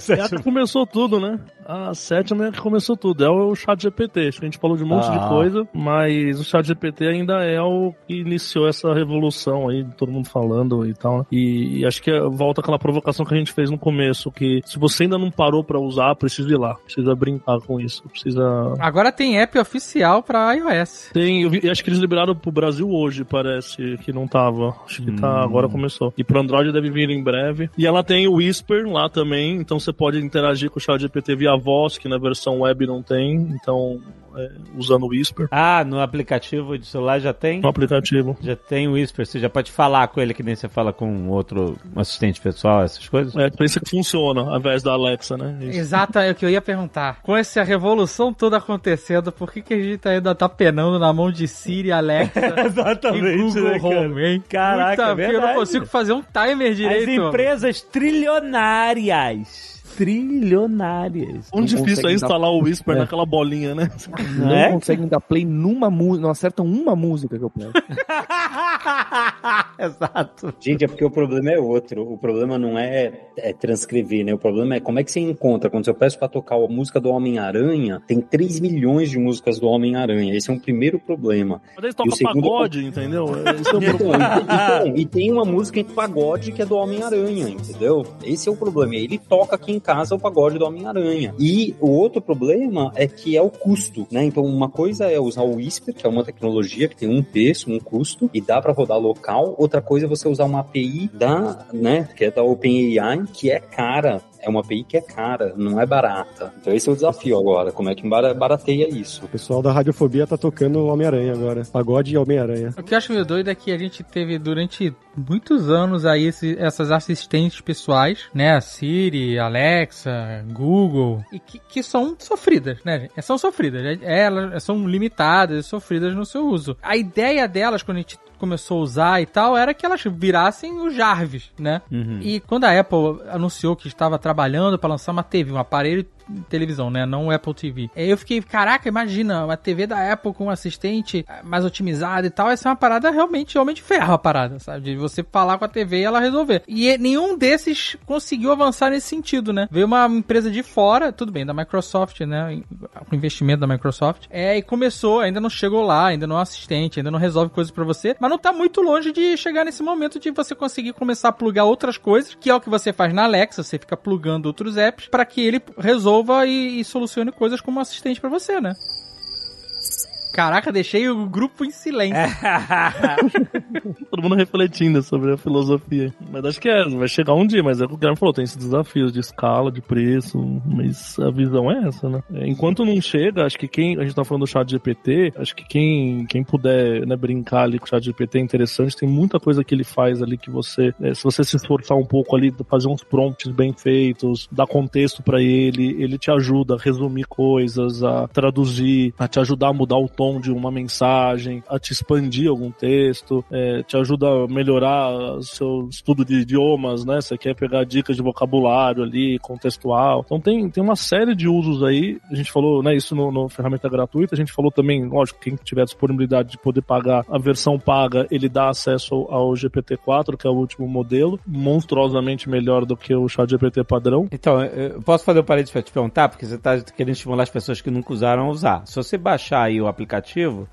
Já começou tudo, né? A sétima é que começou tudo, é o chat GPT. Acho que a gente falou de um monte Ah. de coisa, mas o chat GPT ainda é o que iniciou essa revolução aí, todo mundo falando e tal. né? E, e acho que volta aquela provocação que a gente fez no começo, que se você ainda não parou pra usar, precisa ir lá, precisa brincar com isso, precisa... Agora tem app oficial pra iOS. Tem, eu, vi- eu acho que eles liberaram pro Brasil hoje, parece que não tava. Acho que tá, agora começou. E pro Android deve vir em breve. E ela tem o Whisper lá também, então você pode interagir com o chat GPT via voz, que na versão web não tem, então é, usando o Whisper Ah, no aplicativo de celular já tem? no aplicativo. Já tem o Whisper, você já pode falar com ele que nem você fala com outro assistente pessoal, essas coisas? É, pensa que funciona, ao invés da Alexa, né? Isso. Exato, é o que eu ia perguntar. Com essa revolução toda acontecendo, por que, que a gente ainda tá penando na mão de Siri, Alexa Exatamente, e Google né, cara? Home, hein? Caraca, Puta, é eu não consigo fazer um timer direito. As empresas trilionárias. Trilionárias. Tão difícil é instalar o Whisper É. naquela bolinha, né? Não é? conseguem dar play numa música, não acertam uma música que eu pego. Exato. Gente, é porque o problema é outro. O problema não é, é transcrever, né? O problema é como é que você encontra. Quando eu peço pra tocar a música do Homem-Aranha, tem 3 milhões de músicas do Homem-Aranha. Esse é um primeiro problema. Mas eles tocam o segundo- pagode, entendeu? Esse é o Então, problema. então, e tem uma música em pagode que é do Homem-Aranha, entendeu? Esse é o problema. Ele toca aqui casa o pagode do Homem-Aranha. E o outro problema é que é o custo, né? Então, uma coisa é usar o Whisper, que é uma tecnologia que tem um preço, um custo, e dá para rodar local. Outra coisa é você usar uma API da, né, que é da OpenAI, que é cara. É uma API que é cara, não é barata. Então esse é o desafio agora, como é que bara- barateia isso? O pessoal da Radiofobia tá tocando Homem-Aranha agora. Pagode e Homem-Aranha. O que eu acho meio doido é que a gente teve durante muitos anos aí esse- essas assistentes pessoais, né? A Siri, Alexa, Google, e que, que são sofridas, né? gente? São sofridas. né? Elas são limitadas, sofridas no seu uso. A ideia delas, quando a gente começou a usar e tal, era que elas virassem o Jarvis, né? E quando a Apple anunciou que estava trabalhando para lançar uma TV, um aparelho televisão, né? Não o Apple TV. Aí eu fiquei, caraca, imagina, uma TV da Apple com um assistente eh, mais otimizado e tal, essa é uma parada realmente homem de ferro a parada, sabe? De você falar com a TV e ela resolver. E eh, nenhum desses conseguiu avançar nesse sentido, né? Veio uma empresa de fora, tudo bem, da Microsoft, né? Com investimento da Microsoft. É, e começou, ainda não chegou lá, ainda não é assistente, ainda não resolve coisas pra você, mas não tá muito longe de chegar nesse momento de você conseguir começar a plugar outras coisas, que é o que você faz na Alexa, você fica plugando outros apps para que ele resolva e, e solucione coisas como assistente pra você, né? Caraca, deixei o grupo em silêncio. Todo mundo refletindo sobre a filosofia. Mas acho que é, vai chegar um dia, mas é o que o Guilherme falou, tem esses desafios de escala, de preço, mas a visão é essa, né? É, Enquanto não chega, acho que quem, a gente tá falando do chat GPT, acho que quem, quem puder né, brincar ali com o chat GPT é interessante, tem muita coisa que ele faz ali que você, é, se você se esforçar um pouco ali, fazer uns prompts bem feitos, dar contexto pra ele, ele te ajuda a resumir coisas, a traduzir, a te ajudar a mudar o tom de uma mensagem, a te expandir algum texto, é, te ajuda a melhorar o seu estudo de idiomas, né? Você quer pegar dicas de vocabulário ali, contextual. Então tem, tem uma série de usos aí. A gente falou, né, isso no, no ferramenta gratuita. A gente falou também, lógico, quem tiver disponibilidade de poder pagar a versão paga, ele dá acesso ao, ao GPT-4, que é o último modelo, monstruosamente melhor do que o chat GPT padrão. Então, eu posso fazer um parênteses pra te perguntar, porque você tá querendo estimular as pessoas que nunca usaram a usar. Se você baixar aí o aplicativo,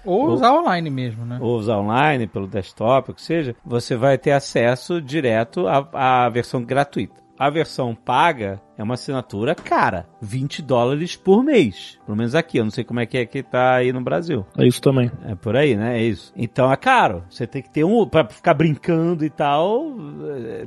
Ou usar online mesmo, né? ou usar online, pelo desktop, o que seja, você vai ter acesso direto à, à versão gratuita. A versão paga é uma assinatura cara, 20 dólares por mês. Pelo menos aqui, eu não sei como é que é que tá aí no Brasil. É isso também. É por aí, né? É isso. Então é caro. Você tem que ter um pra ficar brincando e tal,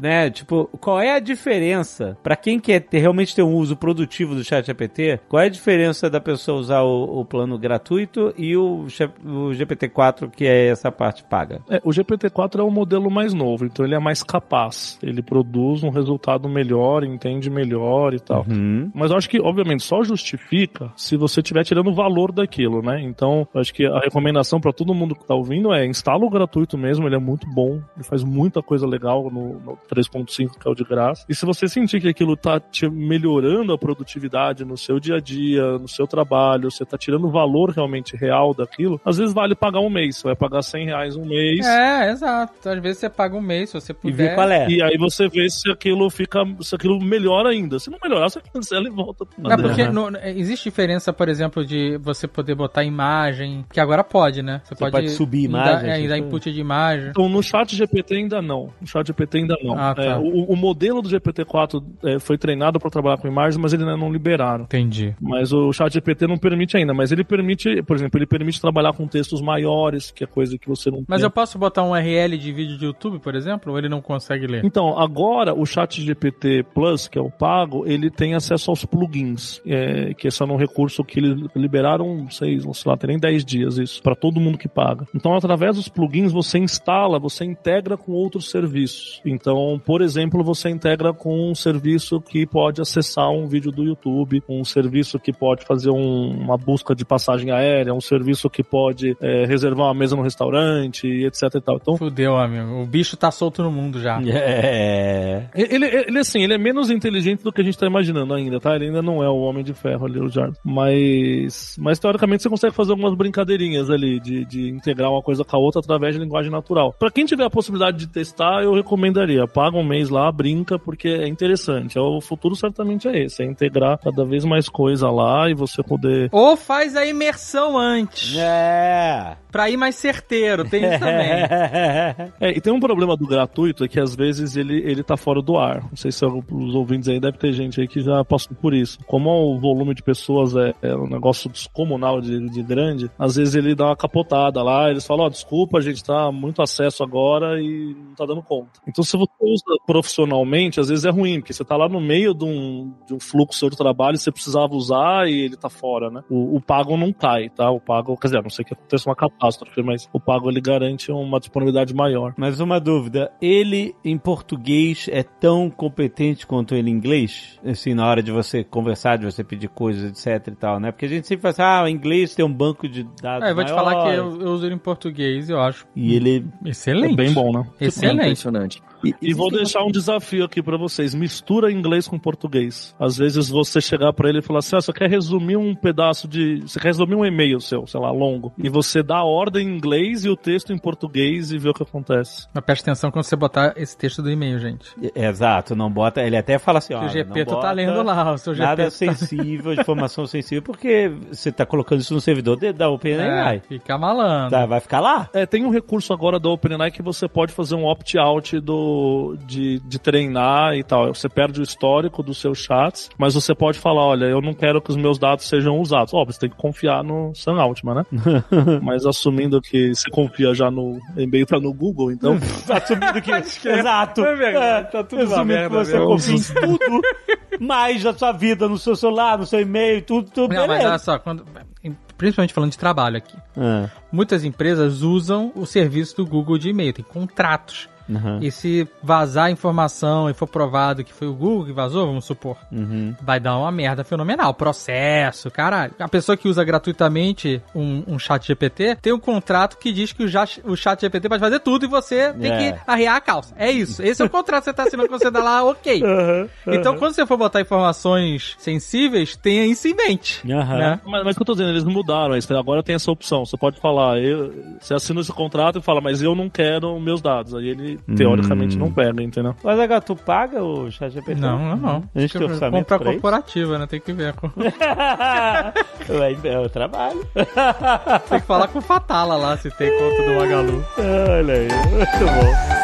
né? Tipo, qual é a diferença Pra quem quer ter, realmente ter um uso produtivo do Chat GPT? Qual é a diferença da pessoa usar o, o plano gratuito e o, o GPT-4 que é essa parte paga? É, o GPT-4 é o modelo mais novo, então ele é mais capaz. Ele produz um resultado melhor, entende melhor e tal. Uhum. Mas eu acho que, obviamente, só justifica se você estiver tirando o valor daquilo, né? Então, eu acho que a recomendação para todo mundo que tá ouvindo é instala o gratuito mesmo, ele é muito bom, ele faz muita coisa legal no, no 3.5, que é o de graça. E se você sentir que aquilo tá te melhorando a produtividade no seu dia a dia, no seu trabalho, você tá tirando o valor realmente real daquilo, às vezes vale pagar um mês. Você vai pagar 100 reais um mês. É, exato. Às vezes você paga um mês, se você E puder. qual é. E aí você vê se aquilo fica, se aquilo melhora ainda. Se não melhorar, você cancela e volta. Não, porque no- existe diferença, por exemplo, de você poder botar imagem, que agora pode, né? Você, pode, pode subir dar- imagem, é, essas e dar input de imagem. Então, no chat GPT ainda não. No chat GPT ainda não. Ah, tá. É, o, o modelo do GPT-4 é, foi treinado para trabalhar com imagens, mas ele ainda não liberaram. Entendi. Mas o chat GPT não permite ainda. Mas ele permite, por exemplo, ele permite trabalhar com textos maiores, que é coisa que você não Mas tem. eu posso botar um URL de vídeo de YouTube, por exemplo, ou ele não consegue ler? Então, agora o chat GPT Plus, que é o pago, ele tem acesso aos plugins, é, que esse é um recurso que eles liberaram, não sei, não sei lá, tem nem 10 dias isso, para todo mundo que paga. Então, através dos plugins, você instala, você integra com outros serviços. Então, por exemplo, você integra com um serviço que pode acessar um vídeo do YouTube, um serviço que pode fazer um- uma busca de passagem aérea, um serviço que pode é, reservar uma mesa no restaurante, etc e tal. Então, Fudeu, amigo. O bicho tá solto no mundo já. É. Ele, ele, assim, ele é menos inteligente do que gente tá imaginando ainda, tá? Ele ainda não é o Homem de Ferro ali, o Jarvis. Mas, mas teoricamente você consegue fazer algumas brincadeirinhas ali, de, de integrar uma coisa com a outra através de linguagem natural. Pra quem tiver a possibilidade de testar, eu recomendaria. Paga um mês lá, brinca, porque é interessante. É, O futuro certamente é esse, é integrar cada vez mais coisa lá e você poder... Ou faz a imersão antes. É. Pra ir mais certeiro, tem isso também. É, e tem um problema do gratuito, é que às vezes ele, ele tá fora do ar. Não sei se os ouvintes aí, deve ter gente aí que já passou por isso. Como o volume de pessoas é, é um negócio descomunal de, de grande, às vezes ele dá uma capotada lá, eles falam, ó, desculpa, a gente tá muito acesso agora e não tá dando conta. Então se você usa profissionalmente, às vezes é ruim, porque você tá lá no meio de um, de um fluxo de trabalho, você precisava usar e ele tá fora, né? O, o pago não cai, tá? O pago, quer dizer, não sei que aconteça uma catástrofe, mas o pago ele garante uma disponibilidade maior. Mas uma dúvida, ele em português é tão competente quanto ele em inglês? Assim, na hora de você conversar, de você pedir coisas, etc e tal, né? Porque a gente sempre fala assim, ah, o inglês tem um banco de dados É, eu vou te maior. falar que eu, eu uso ele em português, eu acho. E ele... Excelente. É bem bom, né? Excelente. Impressionante. E vou deixar um desafio aqui pra vocês. Mistura inglês com português. Às vezes você chegar pra ele e falar assim, ah, você quer resumir um pedaço de... Você quer resumir um e-mail seu, sei lá, longo. E você dá a ordem em inglês e o texto em português e vê o que acontece. Mas preste atenção quando você botar esse texto do e-mail, gente. Exato, não bota... Ele até fala assim, Que ó... o Gepeto tá lendo lá, o seu Nada Gepeto tá- sensível, informação sensível, porque você tá colocando isso no servidor de- da OpenAI. É, fica malandro. Tá, vai ficar lá? É, tem um recurso agora da OpenAI que você pode fazer um opt-out do, de, de treinar e tal. Você perde o histórico dos seus chats, mas você pode falar, olha, eu não quero que os meus dados sejam usados. Óbvio, você tem que confiar no Sam Altman, né? mas assumindo que você confia já no e-mail tá no Google, então... Assumindo que... Exato. É verdade, É, tá tudo Assumindo merda que você confia em tudo, mais da sua vida, no seu celular, no seu e-mail, tudo, tudo Não, mas beleza. olha só, quando, principalmente falando de trabalho aqui. Ah, Muitas empresas usam o serviço do Google de e-mail, tem contratos. Aham, E se vazar informação e for provado que foi o Google que vazou, vamos supor, uhum. vai dar uma merda fenomenal. Processo, caralho. A pessoa que usa gratuitamente um, um chat GPT tem um contrato que diz que o, ja- o chat GPT pode fazer tudo e você tem É. que arriar a calça. É isso. Esse é o contrato que você tá assinando que você dá lá, ok. Então, quando você for botar informações sensíveis, tenha isso em mente. Né? Mas, mas o que eu tô dizendo, eles mudaram isso. Agora tem essa opção. Você pode falar, eu, você assina esse contrato e fala, mas eu não quero meus dados. Aí ele, teoricamente, não pega, entendeu? Mas agora tu paga o chat GPT? Não, não, não. A gente tem Acho que orçamento Comprar pra isso? corporativa, né? Tem que ver. é o trabalho. Tem que falar com o Fatala lá se tem conta do Magalu. Olha aí, muito bom.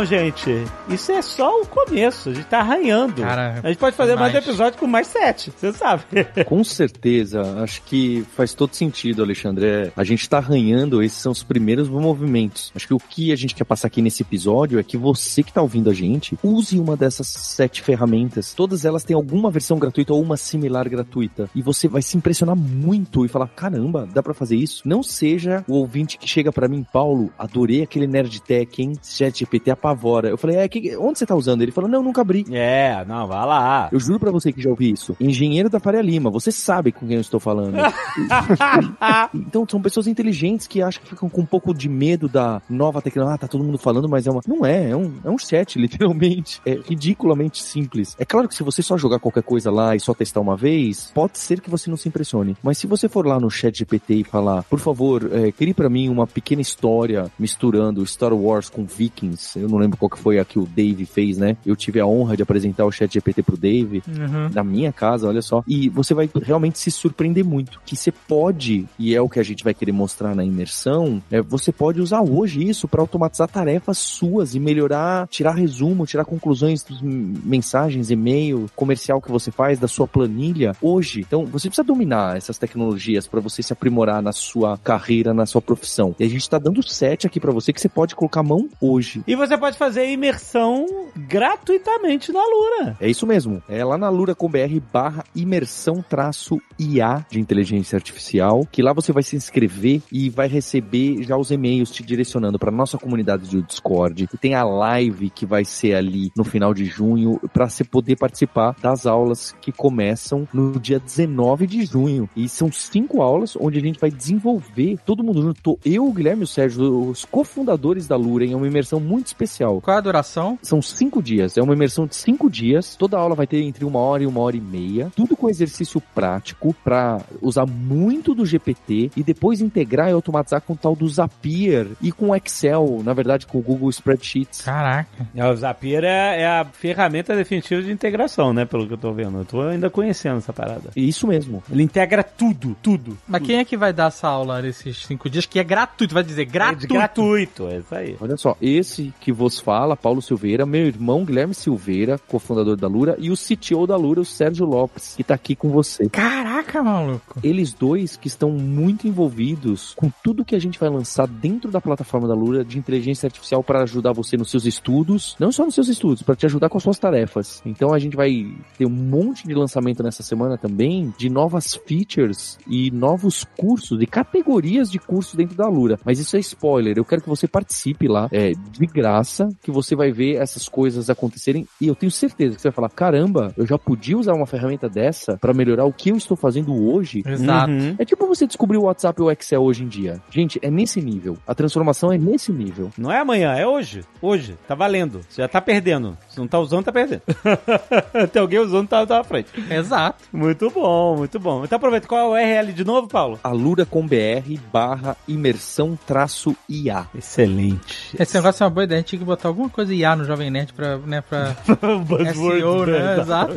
Então, gente, isso é só o começo. A gente tá arranhando. Cara, a gente pode fazer mais demais. episódio com mais sete, você sabe. Com certeza, acho que faz todo sentido, Alexandre. É, A gente tá arranhando, esses são os primeiros movimentos. Acho que o que a gente quer passar aqui nesse episódio é que você que tá ouvindo a gente, use uma dessas sete ferramentas. Todas elas têm alguma versão gratuita ou uma similar gratuita. E você vai se impressionar muito e falar: caramba, dá pra fazer isso? Não seja o ouvinte que chega pra mim, Paulo, adorei aquele Nerd Tech, hein? ChatGPT apagou apavora. Eu falei, é, que, onde você tá usando? Ele falou, não, nunca abri. É, não, vai lá. Eu juro pra você que já ouvi isso. Engenheiro da Faria Lima, você sabe com quem eu estou falando. então, são pessoas inteligentes que acham que ficam com um pouco de medo da nova tecnologia. Ah, tá todo mundo falando, mas é uma. Não é, é um, é um chat, literalmente. É ridiculamente simples. É claro que se você só jogar qualquer coisa lá e só testar uma vez, pode ser que você não se impressione. Mas se você for lá no chat GPT e falar, por favor, é, crie pra mim uma pequena história misturando Star Wars com Vikings. Eu não lembro qual que foi a que o Dave fez, né? Eu tive a honra de apresentar o chat GPT pro Dave Uhum. na minha casa, olha só. E você vai realmente se surpreender muito. Que você pode, e é o que a gente vai querer mostrar na imersão, é, você pode usar hoje isso para automatizar tarefas suas e melhorar, tirar resumo, tirar conclusões mensagens, e-mail, comercial que você faz, da sua planilha hoje. Então, você precisa dominar essas tecnologias para você se aprimorar na sua carreira, na sua profissão. E a gente tá dando sete aqui para você que você pode colocar a mão hoje. E você pode fazer imersão gratuitamente na Lura. É isso mesmo. É lá na lura.com.br barra imersão traço IA de inteligência artificial, que lá você vai se inscrever e vai receber já os e-mails te direcionando para nossa comunidade do Discord. E tem a live que vai ser ali no final de junho para você poder participar das aulas que começam no dia 19 de junho. E são cinco aulas onde a gente vai desenvolver todo mundo junto. Eu, o Guilherme e o Sérgio, os cofundadores da Lura, em uma imersão muito especial. Qual é a duração? São cinco dias. É uma imersão de cinco dias. Toda aula vai ter entre uma hora e uma hora e meia. Tudo com exercício prático para usar muito do GPT e depois integrar e automatizar com o tal do Zapier e com o Excel, na verdade com o Google Spreadsheets. Caraca. É, O Zapier é, é a ferramenta definitiva de integração, né? Pelo que eu tô vendo. Eu tô ainda conhecendo essa parada. Isso mesmo. Ele integra tudo, tudo. Mas quem é que vai dar essa aula nesses cinco dias? Que é gratuito, vai dizer É gratuito. gratuito, é isso aí. Olha só, esse que vos fala, Paulo Silveira, meu irmão Guilherme Silveira, cofundador da Lura, e o CTO da Lura, o Sérgio Lopes, que tá aqui com você. Caraca, maluco. Eles dois que estão muito envolvidos com tudo que a gente vai lançar dentro da plataforma da Lura de inteligência artificial para ajudar você nos seus estudos, não só nos seus estudos, para te ajudar com as suas tarefas. Então a gente vai ter um monte de lançamento nessa semana também de novas features e novos cursos e categorias de cursos dentro da Lura. Mas isso é spoiler. Eu quero que você participe lá, é de graça, que você vai ver essas coisas acontecerem e eu tenho certeza que você vai falar: caramba, eu já podia usar uma ferramenta dessa para melhorar o que eu estou fazendo hoje. Exato. Uhum. É tipo você descobrir o WhatsApp ou o Excel hoje em dia. Gente, é nesse nível. A transformação é nesse nível. Não é amanhã, é hoje. Hoje. Tá valendo. Você já tá perdendo. Se não tá usando, tá perdendo. Tem alguém usando, tá, tá à frente. Exato. Muito bom, muito bom. Então aproveita. Qual é o URL de novo, Paulo? alura.com.br barra imersão traço IA. Excelente. Esse negócio é uma boa ideia. A gente que botar alguma coisa IA no Jovem Nerd pra, né, pra SEO, né? Exato.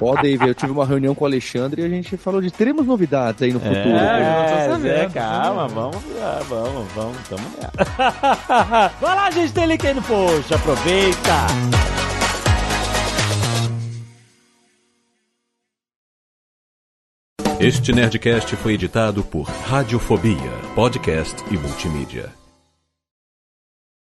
Ó, Dave, eu tive uma reunião com o Alexandre e a gente falou de teremos novidades aí no futuro. eu tô É, sabendo, tô calma, vamos, vamos, vamos, tamo nessa. Vai lá, gente, tem link aí no post, aproveita. Este Nerdcast foi editado por Radiofobia, podcast e multimídia.